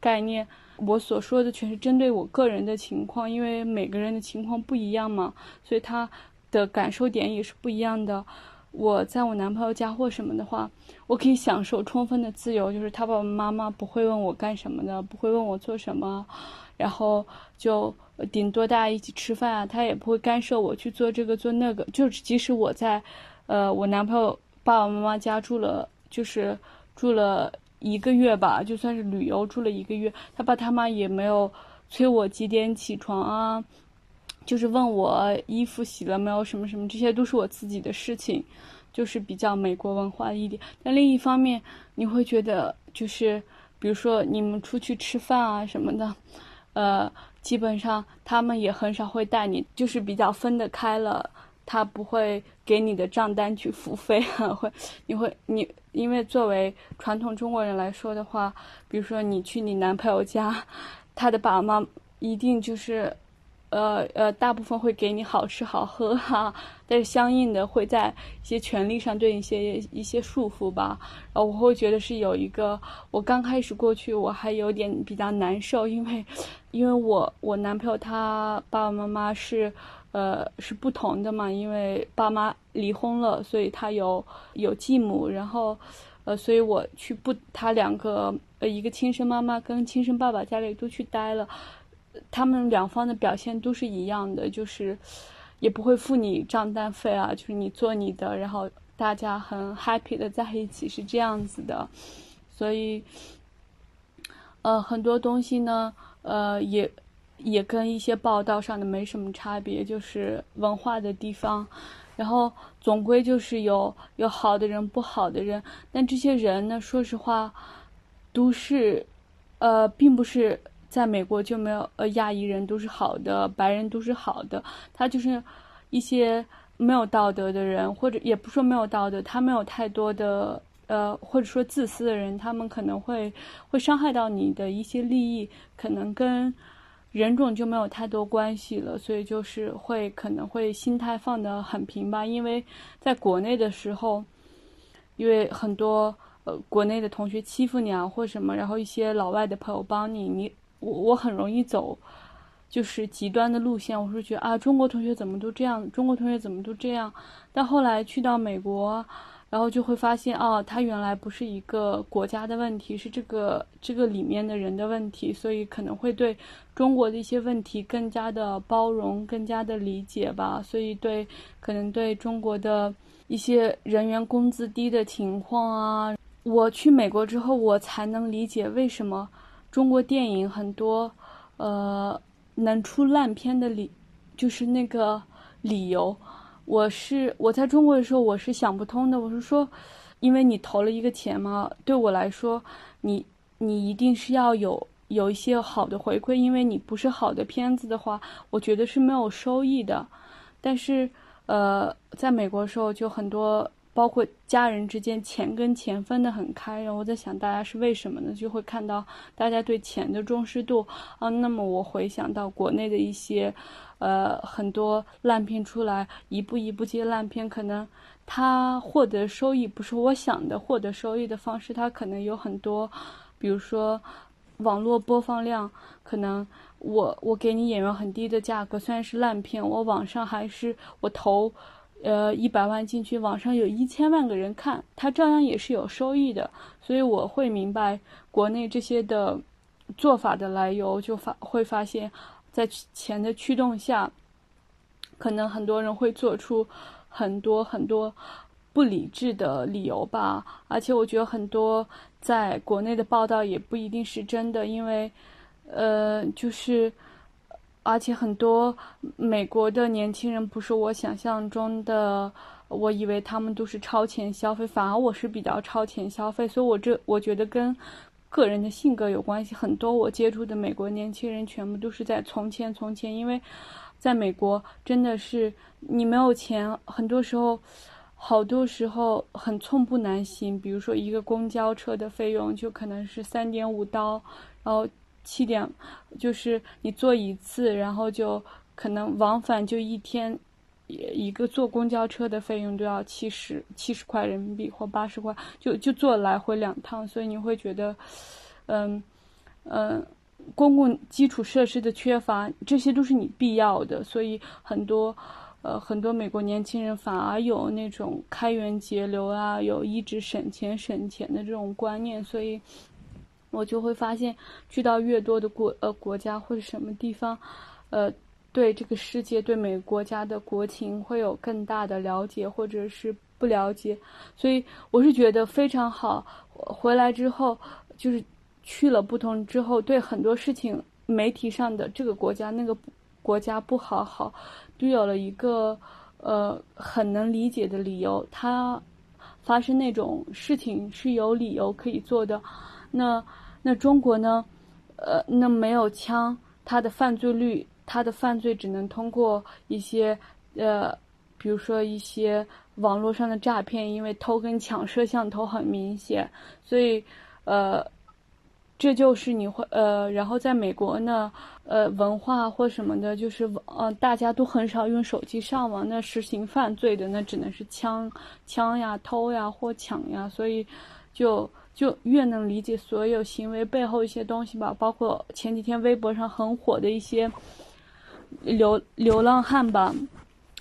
概念。我所说的全是针对我个人的情况，因为每个人的情况不一样嘛，所以他的感受点也是不一样的。我在我男朋友家或什么的话，我可以享受充分的自由，就是他爸爸妈妈不会问我干什么的，不会问我做什么，然后就顶多大家一起吃饭啊，他也不会干涉我去做这个做那个。就是即使我在，呃，我男朋友爸爸妈妈家住了，就是住了。一个月吧，就算是旅游住了一个月，他爸他妈也没有催我几点起床啊，就是问我衣服洗了没有，什么什么，这些都是我自己的事情，就是比较美国文化一点。但另一方面，你会觉得就是，比如说你们出去吃饭啊什么的，呃，基本上他们也很少会带你，就是比较分得开了。他不会给你的账单去付费，(laughs) 会，你会你，因为作为传统中国人来说的话，比如说你去你男朋友家，他的爸妈一定就是，呃呃，大部分会给你好吃好喝哈，(laughs) 但是相应的会在一些权利上对一些一些束缚吧。然后我会觉得是有一个，我刚开始过去我还有点比较难受，因为，因为我我男朋友他爸爸妈妈是。呃，是不同的嘛，因为爸妈离婚了，所以他有有继母，然后，呃，所以我去不，他两个呃，一个亲生妈妈跟亲生爸爸家里都去待了，他们两方的表现都是一样的，就是也不会付你账单费啊，就是你做你的，然后大家很 happy 的在一起是这样子的，所以，呃，很多东西呢，呃，也。也跟一些报道上的没什么差别，就是文化的地方，然后总归就是有有好的人，不好的人。但这些人呢，说实话，都是，呃，并不是在美国就没有呃亚裔人都是好的，白人都是好的。他就是一些没有道德的人，或者也不说没有道德，他没有太多的呃，或者说自私的人，他们可能会会伤害到你的一些利益，可能跟。人种就没有太多关系了，所以就是会可能会心态放得很平吧。因为在国内的时候，因为很多呃国内的同学欺负你啊或什么，然后一些老外的朋友帮你，你我我很容易走就是极端的路线。我是觉得啊，中国同学怎么都这样，中国同学怎么都这样。但后来去到美国，然后就会发现哦，它原来不是一个国家的问题，是这个这个里面的人的问题，所以可能会对中国的一些问题更加的包容，更加的理解吧。所以对可能对中国的一些人员工资低的情况啊，我去美国之后，我才能理解为什么中国电影很多呃能出烂片的理，就是那个理由。我是我在中国的时候，我是想不通的。我是说，因为你投了一个钱嘛，对我来说，你你一定是要有有一些好的回馈，因为你不是好的片子的话，我觉得是没有收益的。但是，呃，在美国的时候，就很多包括家人之间，钱跟钱分得很开。然后我在想，大家是为什么呢？就会看到大家对钱的重视度啊。那么我回想到国内的一些。呃，很多烂片出来，一部一部接烂片，可能他获得收益不是我想的获得收益的方式，他可能有很多，比如说网络播放量，可能我我给你演员很低的价格，虽然是烂片，我网上还是我投，呃一百万进去，网上有一千万个人看，他照样也是有收益的，所以我会明白国内这些的做法的来由，就发会发现。在钱的驱动下，可能很多人会做出很多很多不理智的理由吧。而且我觉得很多在国内的报道也不一定是真的，因为，呃，就是，而且很多美国的年轻人不是我想象中的，我以为他们都是超前消费，反而我是比较超前消费，所以我这我觉得跟。个人的性格有关系，很多我接触的美国年轻人全部都是在从前从前，因为在美国真的是你没有钱，很多时候，好多时候很寸步难行。比如说一个公交车的费用就可能是三点五刀，然后七点就是你坐一次，然后就可能往返就一天。一个坐公交车的费用都要七十七十块人民币或八十块，就就坐来回两趟，所以你会觉得，嗯嗯，公共基础设施的缺乏，这些都是你必要的，所以很多呃很多美国年轻人反而有那种开源节流啊，有一直省钱省钱的这种观念，所以我就会发现，去到越多的国呃国家或者什么地方，呃。对这个世界、对每个国家的国情会有更大的了解，或者是不了解，所以我是觉得非常好。回来之后，就是去了不同之后，对很多事情，媒体上的这个国家、那个国家不好好，都有了一个呃很能理解的理由。它发生那种事情是有理由可以做的。那那中国呢？呃，那没有枪，它的犯罪率。他的犯罪只能通过一些，呃，比如说一些网络上的诈骗，因为偷跟抢摄像头很明显，所以，呃，这就是你会，呃，然后在美国呢，呃，文化或什么的，就是网，呃，大家都很少用手机上网，那实行犯罪的那只能是枪，枪呀、偷呀或抢呀，所以，就就越能理解所有行为背后一些东西吧，包括前几天微博上很火的一些。流流浪汉吧，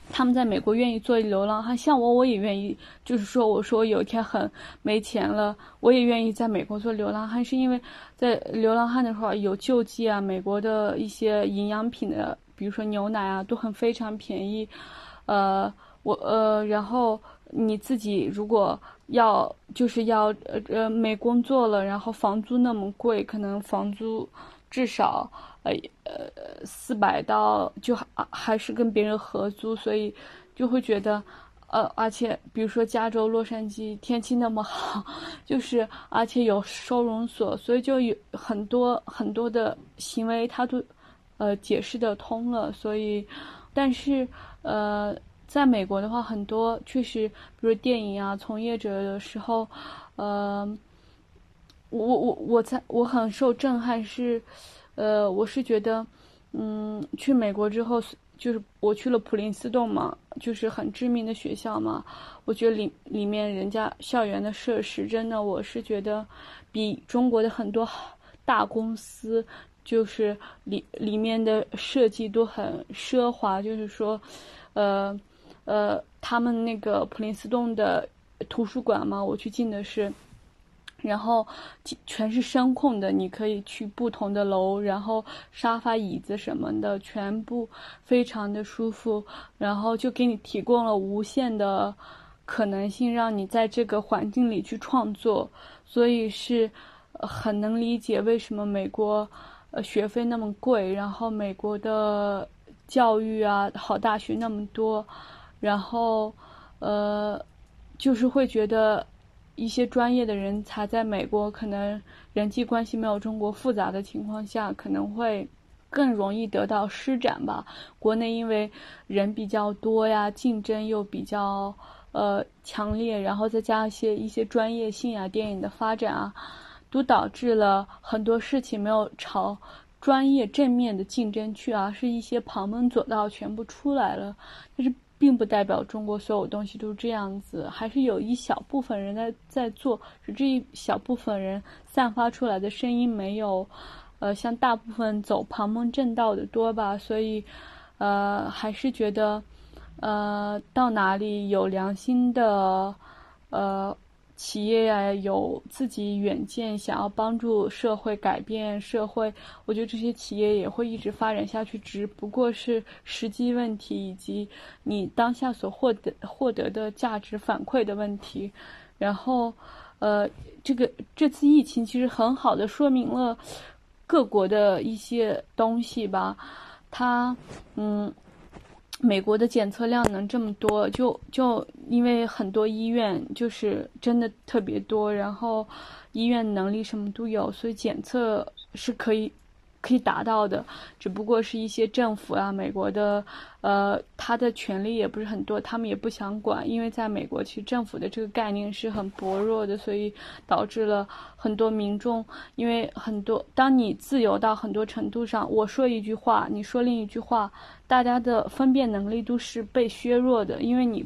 他们在美国愿意做流浪汉，像我我也愿意。就是说，我说有一天很没钱了，我也愿意在美国做流浪汉，是因为在流浪汉的时候有救济啊，美国的一些营养品的，比如说牛奶啊，都很非常便宜。呃，我呃，然后你自己如果要就是要呃呃没工作了，然后房租那么贵，可能房租至少。呃呃，四百到就还还是跟别人合租，所以就会觉得，呃，而且比如说加州洛杉矶天气那么好，就是而且有收容所，所以就有很多很多的行为，他都呃解释得通了。所以，但是呃，在美国的话，很多确实，比如电影啊，从业者的时候，呃，我我我在我很受震撼是。呃，我是觉得，嗯，去美国之后，就是我去了普林斯顿嘛，就是很知名的学校嘛。我觉得里里面人家校园的设施，真的，我是觉得比中国的很多大公司，就是里里面的设计都很奢华。就是说，呃，呃，他们那个普林斯顿的图书馆嘛，我去进的是。然后全是声控的，你可以去不同的楼，然后沙发、椅子什么的，全部非常的舒服，然后就给你提供了无限的可能性，让你在这个环境里去创作，所以是很能理解为什么美国呃学费那么贵，然后美国的教育啊好大学那么多，然后呃就是会觉得。一些专业的人才在美国，可能人际关系没有中国复杂的情况下，可能会更容易得到施展吧。国内因为人比较多呀，竞争又比较呃强烈，然后再加一些一些专业性啊，电影的发展啊，都导致了很多事情没有朝专业正面的竞争去，而是一些旁门左道全部出来了。但是。并不代表中国所有东西都是这样子，还是有一小部分人在在做，是这一小部分人散发出来的声音没有，呃，像大部分走旁门正道的多吧，所以，呃，还是觉得，呃，到哪里有良心的，呃。企业呀，有自己远见，想要帮助社会改变社会，我觉得这些企业也会一直发展下去，只不过是时机问题以及你当下所获得获得的价值反馈的问题。然后，呃，这个这次疫情其实很好的说明了各国的一些东西吧，它，嗯。美国的检测量能这么多，就就因为很多医院就是真的特别多，然后医院能力什么都有，所以检测是可以。可以达到的，只不过是一些政府啊，美国的，呃，他的权力也不是很多，他们也不想管，因为在美国，其实政府的这个概念是很薄弱的，所以导致了很多民众，因为很多，当你自由到很多程度上，我说一句话，你说另一句话，大家的分辨能力都是被削弱的，因为你。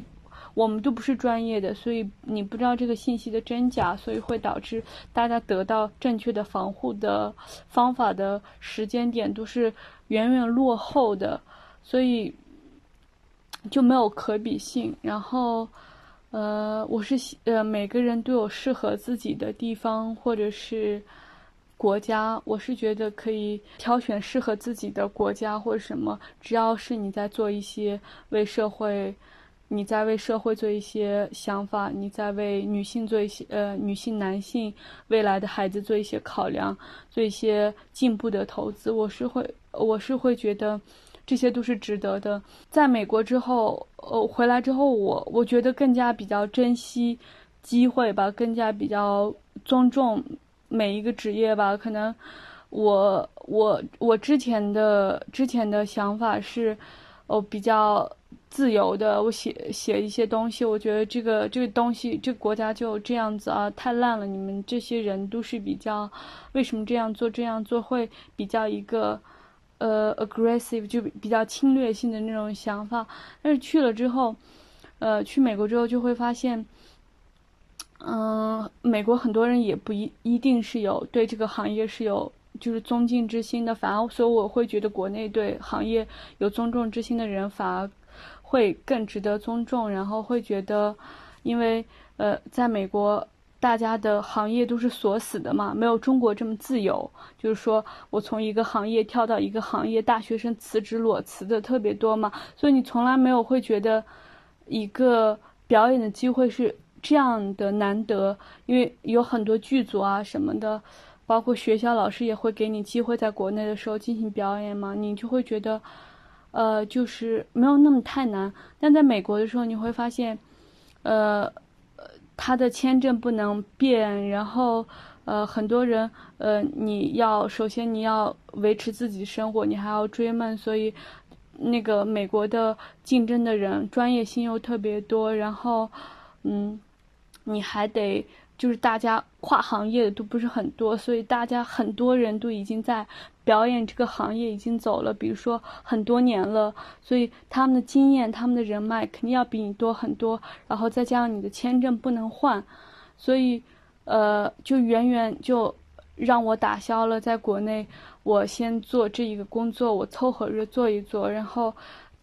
我们都不是专业的，所以你不知道这个信息的真假，所以会导致大家得到正确的防护的方法的时间点都是远远落后的，所以就没有可比性。然后，呃，我是呃每个人都有适合自己的地方或者是国家，我是觉得可以挑选适合自己的国家或者什么，只要是你在做一些为社会。你在为社会做一些想法，你在为女性做一些呃女性男性未来的孩子做一些考量，做一些进步的投资。我是会我是会觉得这些都是值得的。在美国之后，呃回来之后，我我觉得更加比较珍惜机会吧，更加比较尊重每一个职业吧。可能我我我之前的之前的想法是，哦比较。自由的，我写写一些东西，我觉得这个这个东西，这个国家就这样子啊，太烂了。你们这些人都是比较，为什么这样做？这样做会比较一个，呃，aggressive，就比较侵略性的那种想法。但是去了之后，呃，去美国之后就会发现，嗯，美国很多人也不一一定是有对这个行业是有就是尊敬之心的，反而所以我会觉得国内对行业有尊重之心的人反而。会更值得尊重，然后会觉得，因为呃，在美国，大家的行业都是锁死的嘛，没有中国这么自由。就是说我从一个行业跳到一个行业，大学生辞职裸辞的特别多嘛，所以你从来没有会觉得一个表演的机会是这样的难得，因为有很多剧组啊什么的，包括学校老师也会给你机会，在国内的时候进行表演嘛，你就会觉得。呃，就是没有那么太难，但在美国的时候，你会发现，呃，他的签证不能变，然后，呃，很多人，呃，你要首先你要维持自己生活，你还要追梦，所以，那个美国的竞争的人专业性又特别多，然后，嗯，你还得。就是大家跨行业的都不是很多，所以大家很多人都已经在表演这个行业已经走了，比如说很多年了，所以他们的经验、他们的人脉肯定要比你多很多。然后再加上你的签证不能换，所以，呃，就远远就让我打消了在国内我先做这一个工作，我凑合着做一做，然后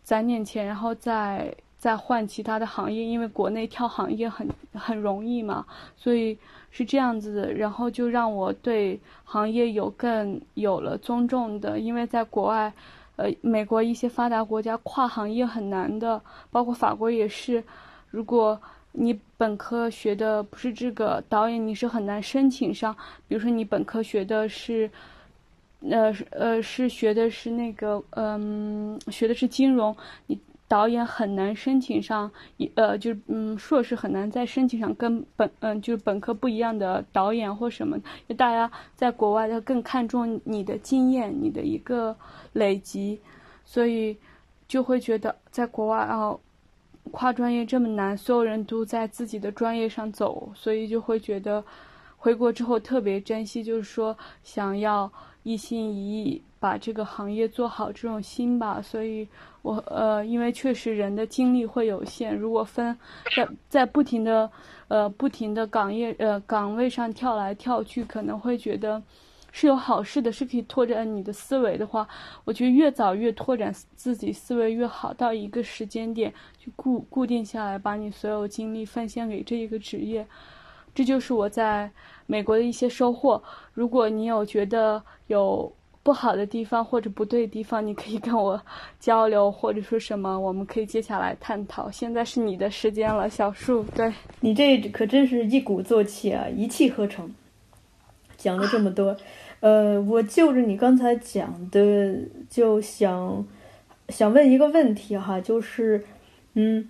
攒点钱，然后再再换其他的行业，因为国内跳行业很很容易嘛，所以是这样子的。然后就让我对行业有更有了尊重的，因为在国外，呃，美国一些发达国家跨行业很难的，包括法国也是。如果你本科学的不是这个导演，你是很难申请上。比如说你本科学的是。呃呃，是学的是那个，嗯，学的是金融。你导演很难申请上，呃，就是嗯，硕士很难再申请上跟本嗯，就是本科不一样的导演或什么。就大家在国外要更看重你的经验，你的一个累积，所以就会觉得在国外啊，跨专业这么难，所有人都在自己的专业上走，所以就会觉得回国之后特别珍惜，就是说想要。一心一意把这个行业做好，这种心吧，所以我呃，因为确实人的精力会有限，如果分在在不停的呃不停的岗业呃岗位上跳来跳去，可能会觉得是有好事的，是可以拓展你的思维的话，我觉得越早越拓展自己思维越好，到一个时间点就固固定下来，把你所有精力奉献给这一个职业，这就是我在。美国的一些收获，如果你有觉得有不好的地方或者不对的地方，你可以跟我交流，或者说什么，我们可以接下来探讨。现在是你的时间了，小树。对你这可真是一鼓作气啊，一气呵成，讲了这么多。呃，我就着你刚才讲的，就想想问一个问题哈，就是，嗯，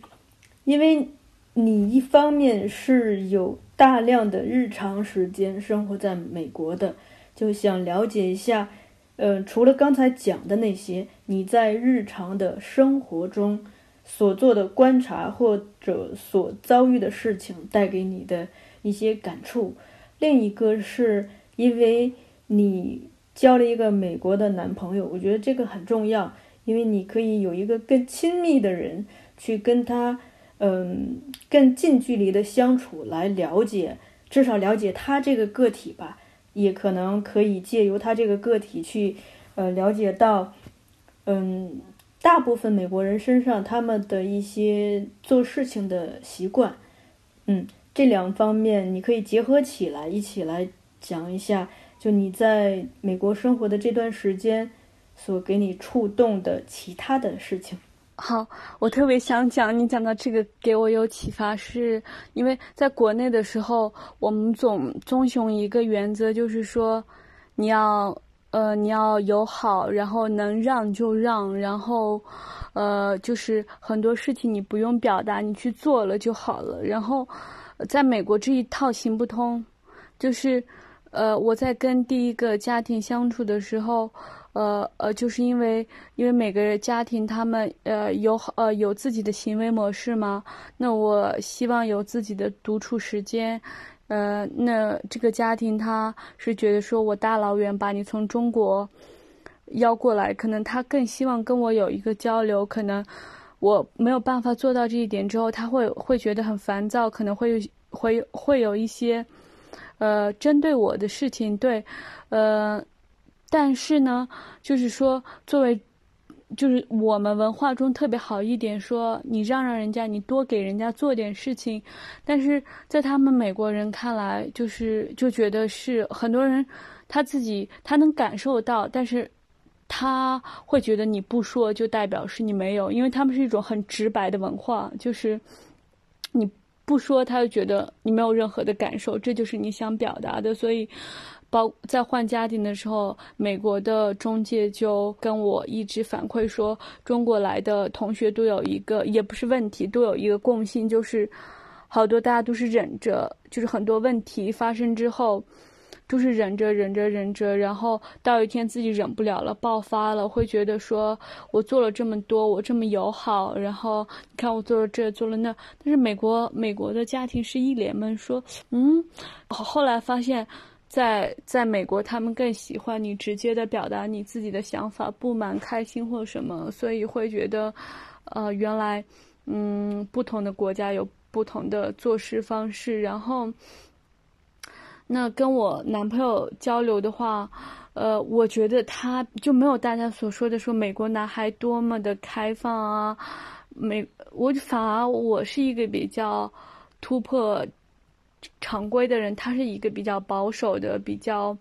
因为你一方面是有。大量的日常时间生活在美国的，就想了解一下，呃，除了刚才讲的那些，你在日常的生活中所做的观察或者所遭遇的事情带给你的一些感触。另一个是因为你交了一个美国的男朋友，我觉得这个很重要，因为你可以有一个更亲密的人去跟他。嗯，更近距离的相处来了解，至少了解他这个个体吧，也可能可以借由他这个个体去，呃，了解到，嗯，大部分美国人身上他们的一些做事情的习惯，嗯，这两方面你可以结合起来一起来讲一下，就你在美国生活的这段时间所给你触动的其他的事情。好，我特别想讲，你讲到这个给我有启发，是因为在国内的时候，我们总遵循一个原则，就是说，你要呃你要友好，然后能让就让，然后呃就是很多事情你不用表达，你去做了就好了。然后在美国这一套行不通，就是呃我在跟第一个家庭相处的时候。呃呃，就是因为因为每个家庭他们呃有呃有自己的行为模式嘛，那我希望有自己的独处时间，呃，那这个家庭他是觉得说我大老远把你从中国邀过来，可能他更希望跟我有一个交流，可能我没有办法做到这一点之后，他会会觉得很烦躁，可能会会会有一些呃针对我的事情，对，呃。但是呢，就是说，作为，就是我们文化中特别好一点，说你让让人家，你多给人家做点事情。但是在他们美国人看来，就是就觉得是很多人他自己他能感受到，但是他会觉得你不说就代表是你没有，因为他们是一种很直白的文化，就是你不说他就觉得你没有任何的感受，这就是你想表达的，所以。包在换家庭的时候，美国的中介就跟我一直反馈说，中国来的同学都有一个，也不是问题，都有一个共性，就是好多大家都是忍着，就是很多问题发生之后，都是忍着忍着忍着，然后到一天自己忍不了了，爆发了，会觉得说我做了这么多，我这么友好，然后你看我做了这做了那，但是美国美国的家庭是一脸懵，说嗯，后来发现。在在美国，他们更喜欢你直接的表达你自己的想法、不满、开心或什么，所以会觉得，呃，原来，嗯，不同的国家有不同的做事方式。然后，那跟我男朋友交流的话，呃，我觉得他就没有大家所说的说美国男孩多么的开放啊。美，我反而我是一个比较突破常规的人，他是一个比较保守的，比较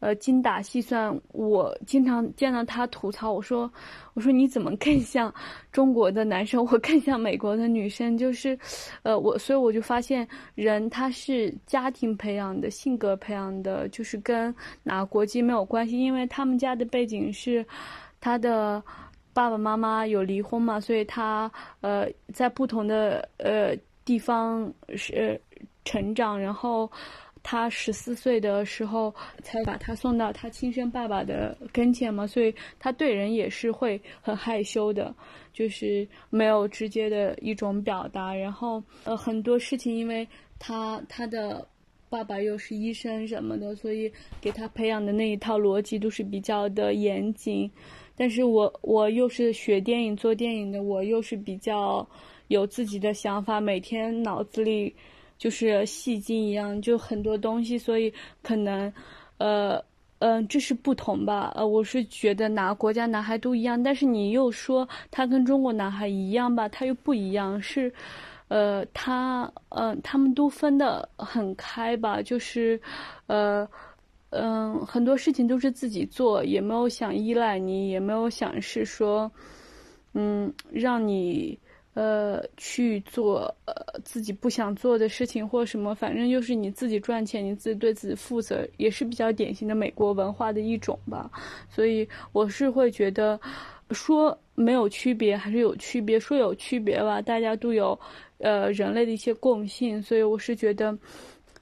呃精打细算。我经常见到他吐槽，我说我说你怎么更像中国的男生，我更像美国的女生？就是呃我，所以我就发现人他是家庭培养的，性格培养的，就是跟哪国籍没有关系，因为他们家的背景是他的。爸爸妈妈有离婚嘛，所以他呃在不同的呃地方是成长，然后他十四岁的时候才把他送到他亲生爸爸的跟前嘛，所以他对人也是会很害羞的，就是没有直接的一种表达，然后呃很多事情，因为他他的爸爸又是医生什么的，所以给他培养的那一套逻辑都是比较的严谨。但是我我又是学电影做电影的，我又是比较有自己的想法，每天脑子里就是戏精一样，就很多东西，所以可能，呃，嗯，这是不同吧？呃，我是觉得哪个国家男孩都一样，但是你又说他跟中国男孩一样吧，他又不一样，是，呃，他，嗯，他们都分得很开吧，就是，呃。嗯，很多事情都是自己做，也没有想依赖你，也没有想是说，嗯，让你呃去做呃自己不想做的事情或什么，反正就是你自己赚钱，你自己对自己负责，也是比较典型的美国文化的一种吧。所以我是会觉得，说没有区别还是有区别，说有区别吧，大家都有呃人类的一些共性，所以我是觉得。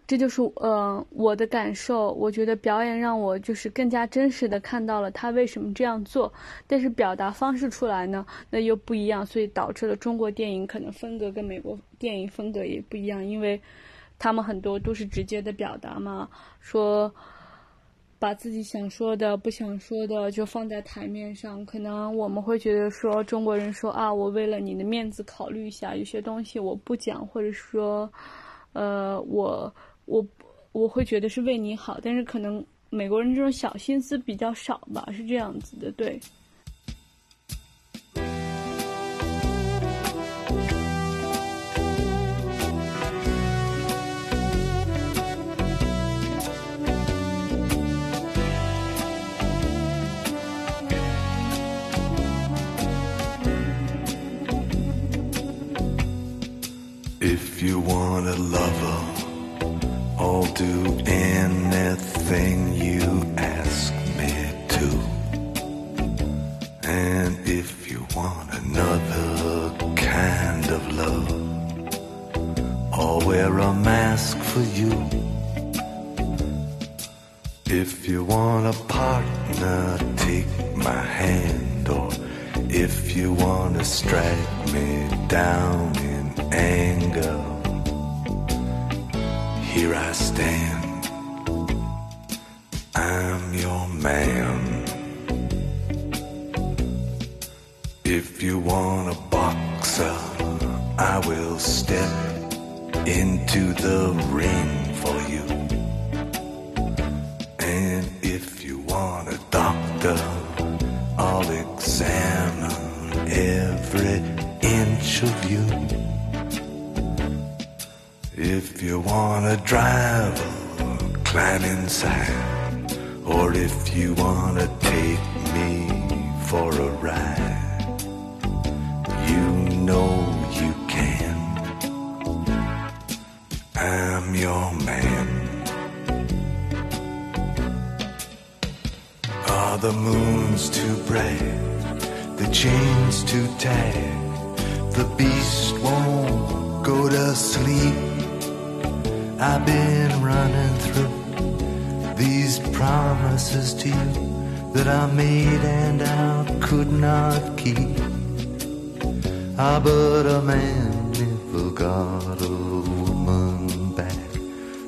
这就是呃我的感受，我觉得表演让我就是更加真实的看到了他为什么这样做，但是表达方式出来呢，那又不一样，所以导致了中国电影可能风格跟美国电影风格也不一样，因为他们很多都是直接的表达嘛，说把自己想说的、不想说的就放在台面上，可能我们会觉得说中国人说啊，我为了你的面子考虑一下，有些东西我不讲，或者说，呃，我。我我会觉得是为你好，但是可能美国人这种小心思比较少吧，是这样子的，对。If you want a lover. Do anything that I made and I could not keep. Ah, but a man never got a woman back,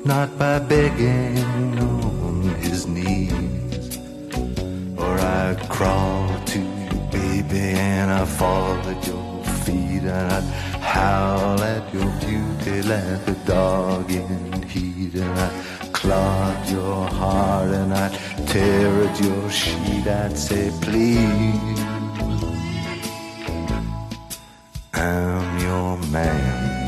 not by begging on his knees. Or I'd crawl to you, baby, and I'd fall at your feet and I'd howl at your beauty like a dog in heat and I clog your heart and I'd tear at your sheet I'd say please I'm your man.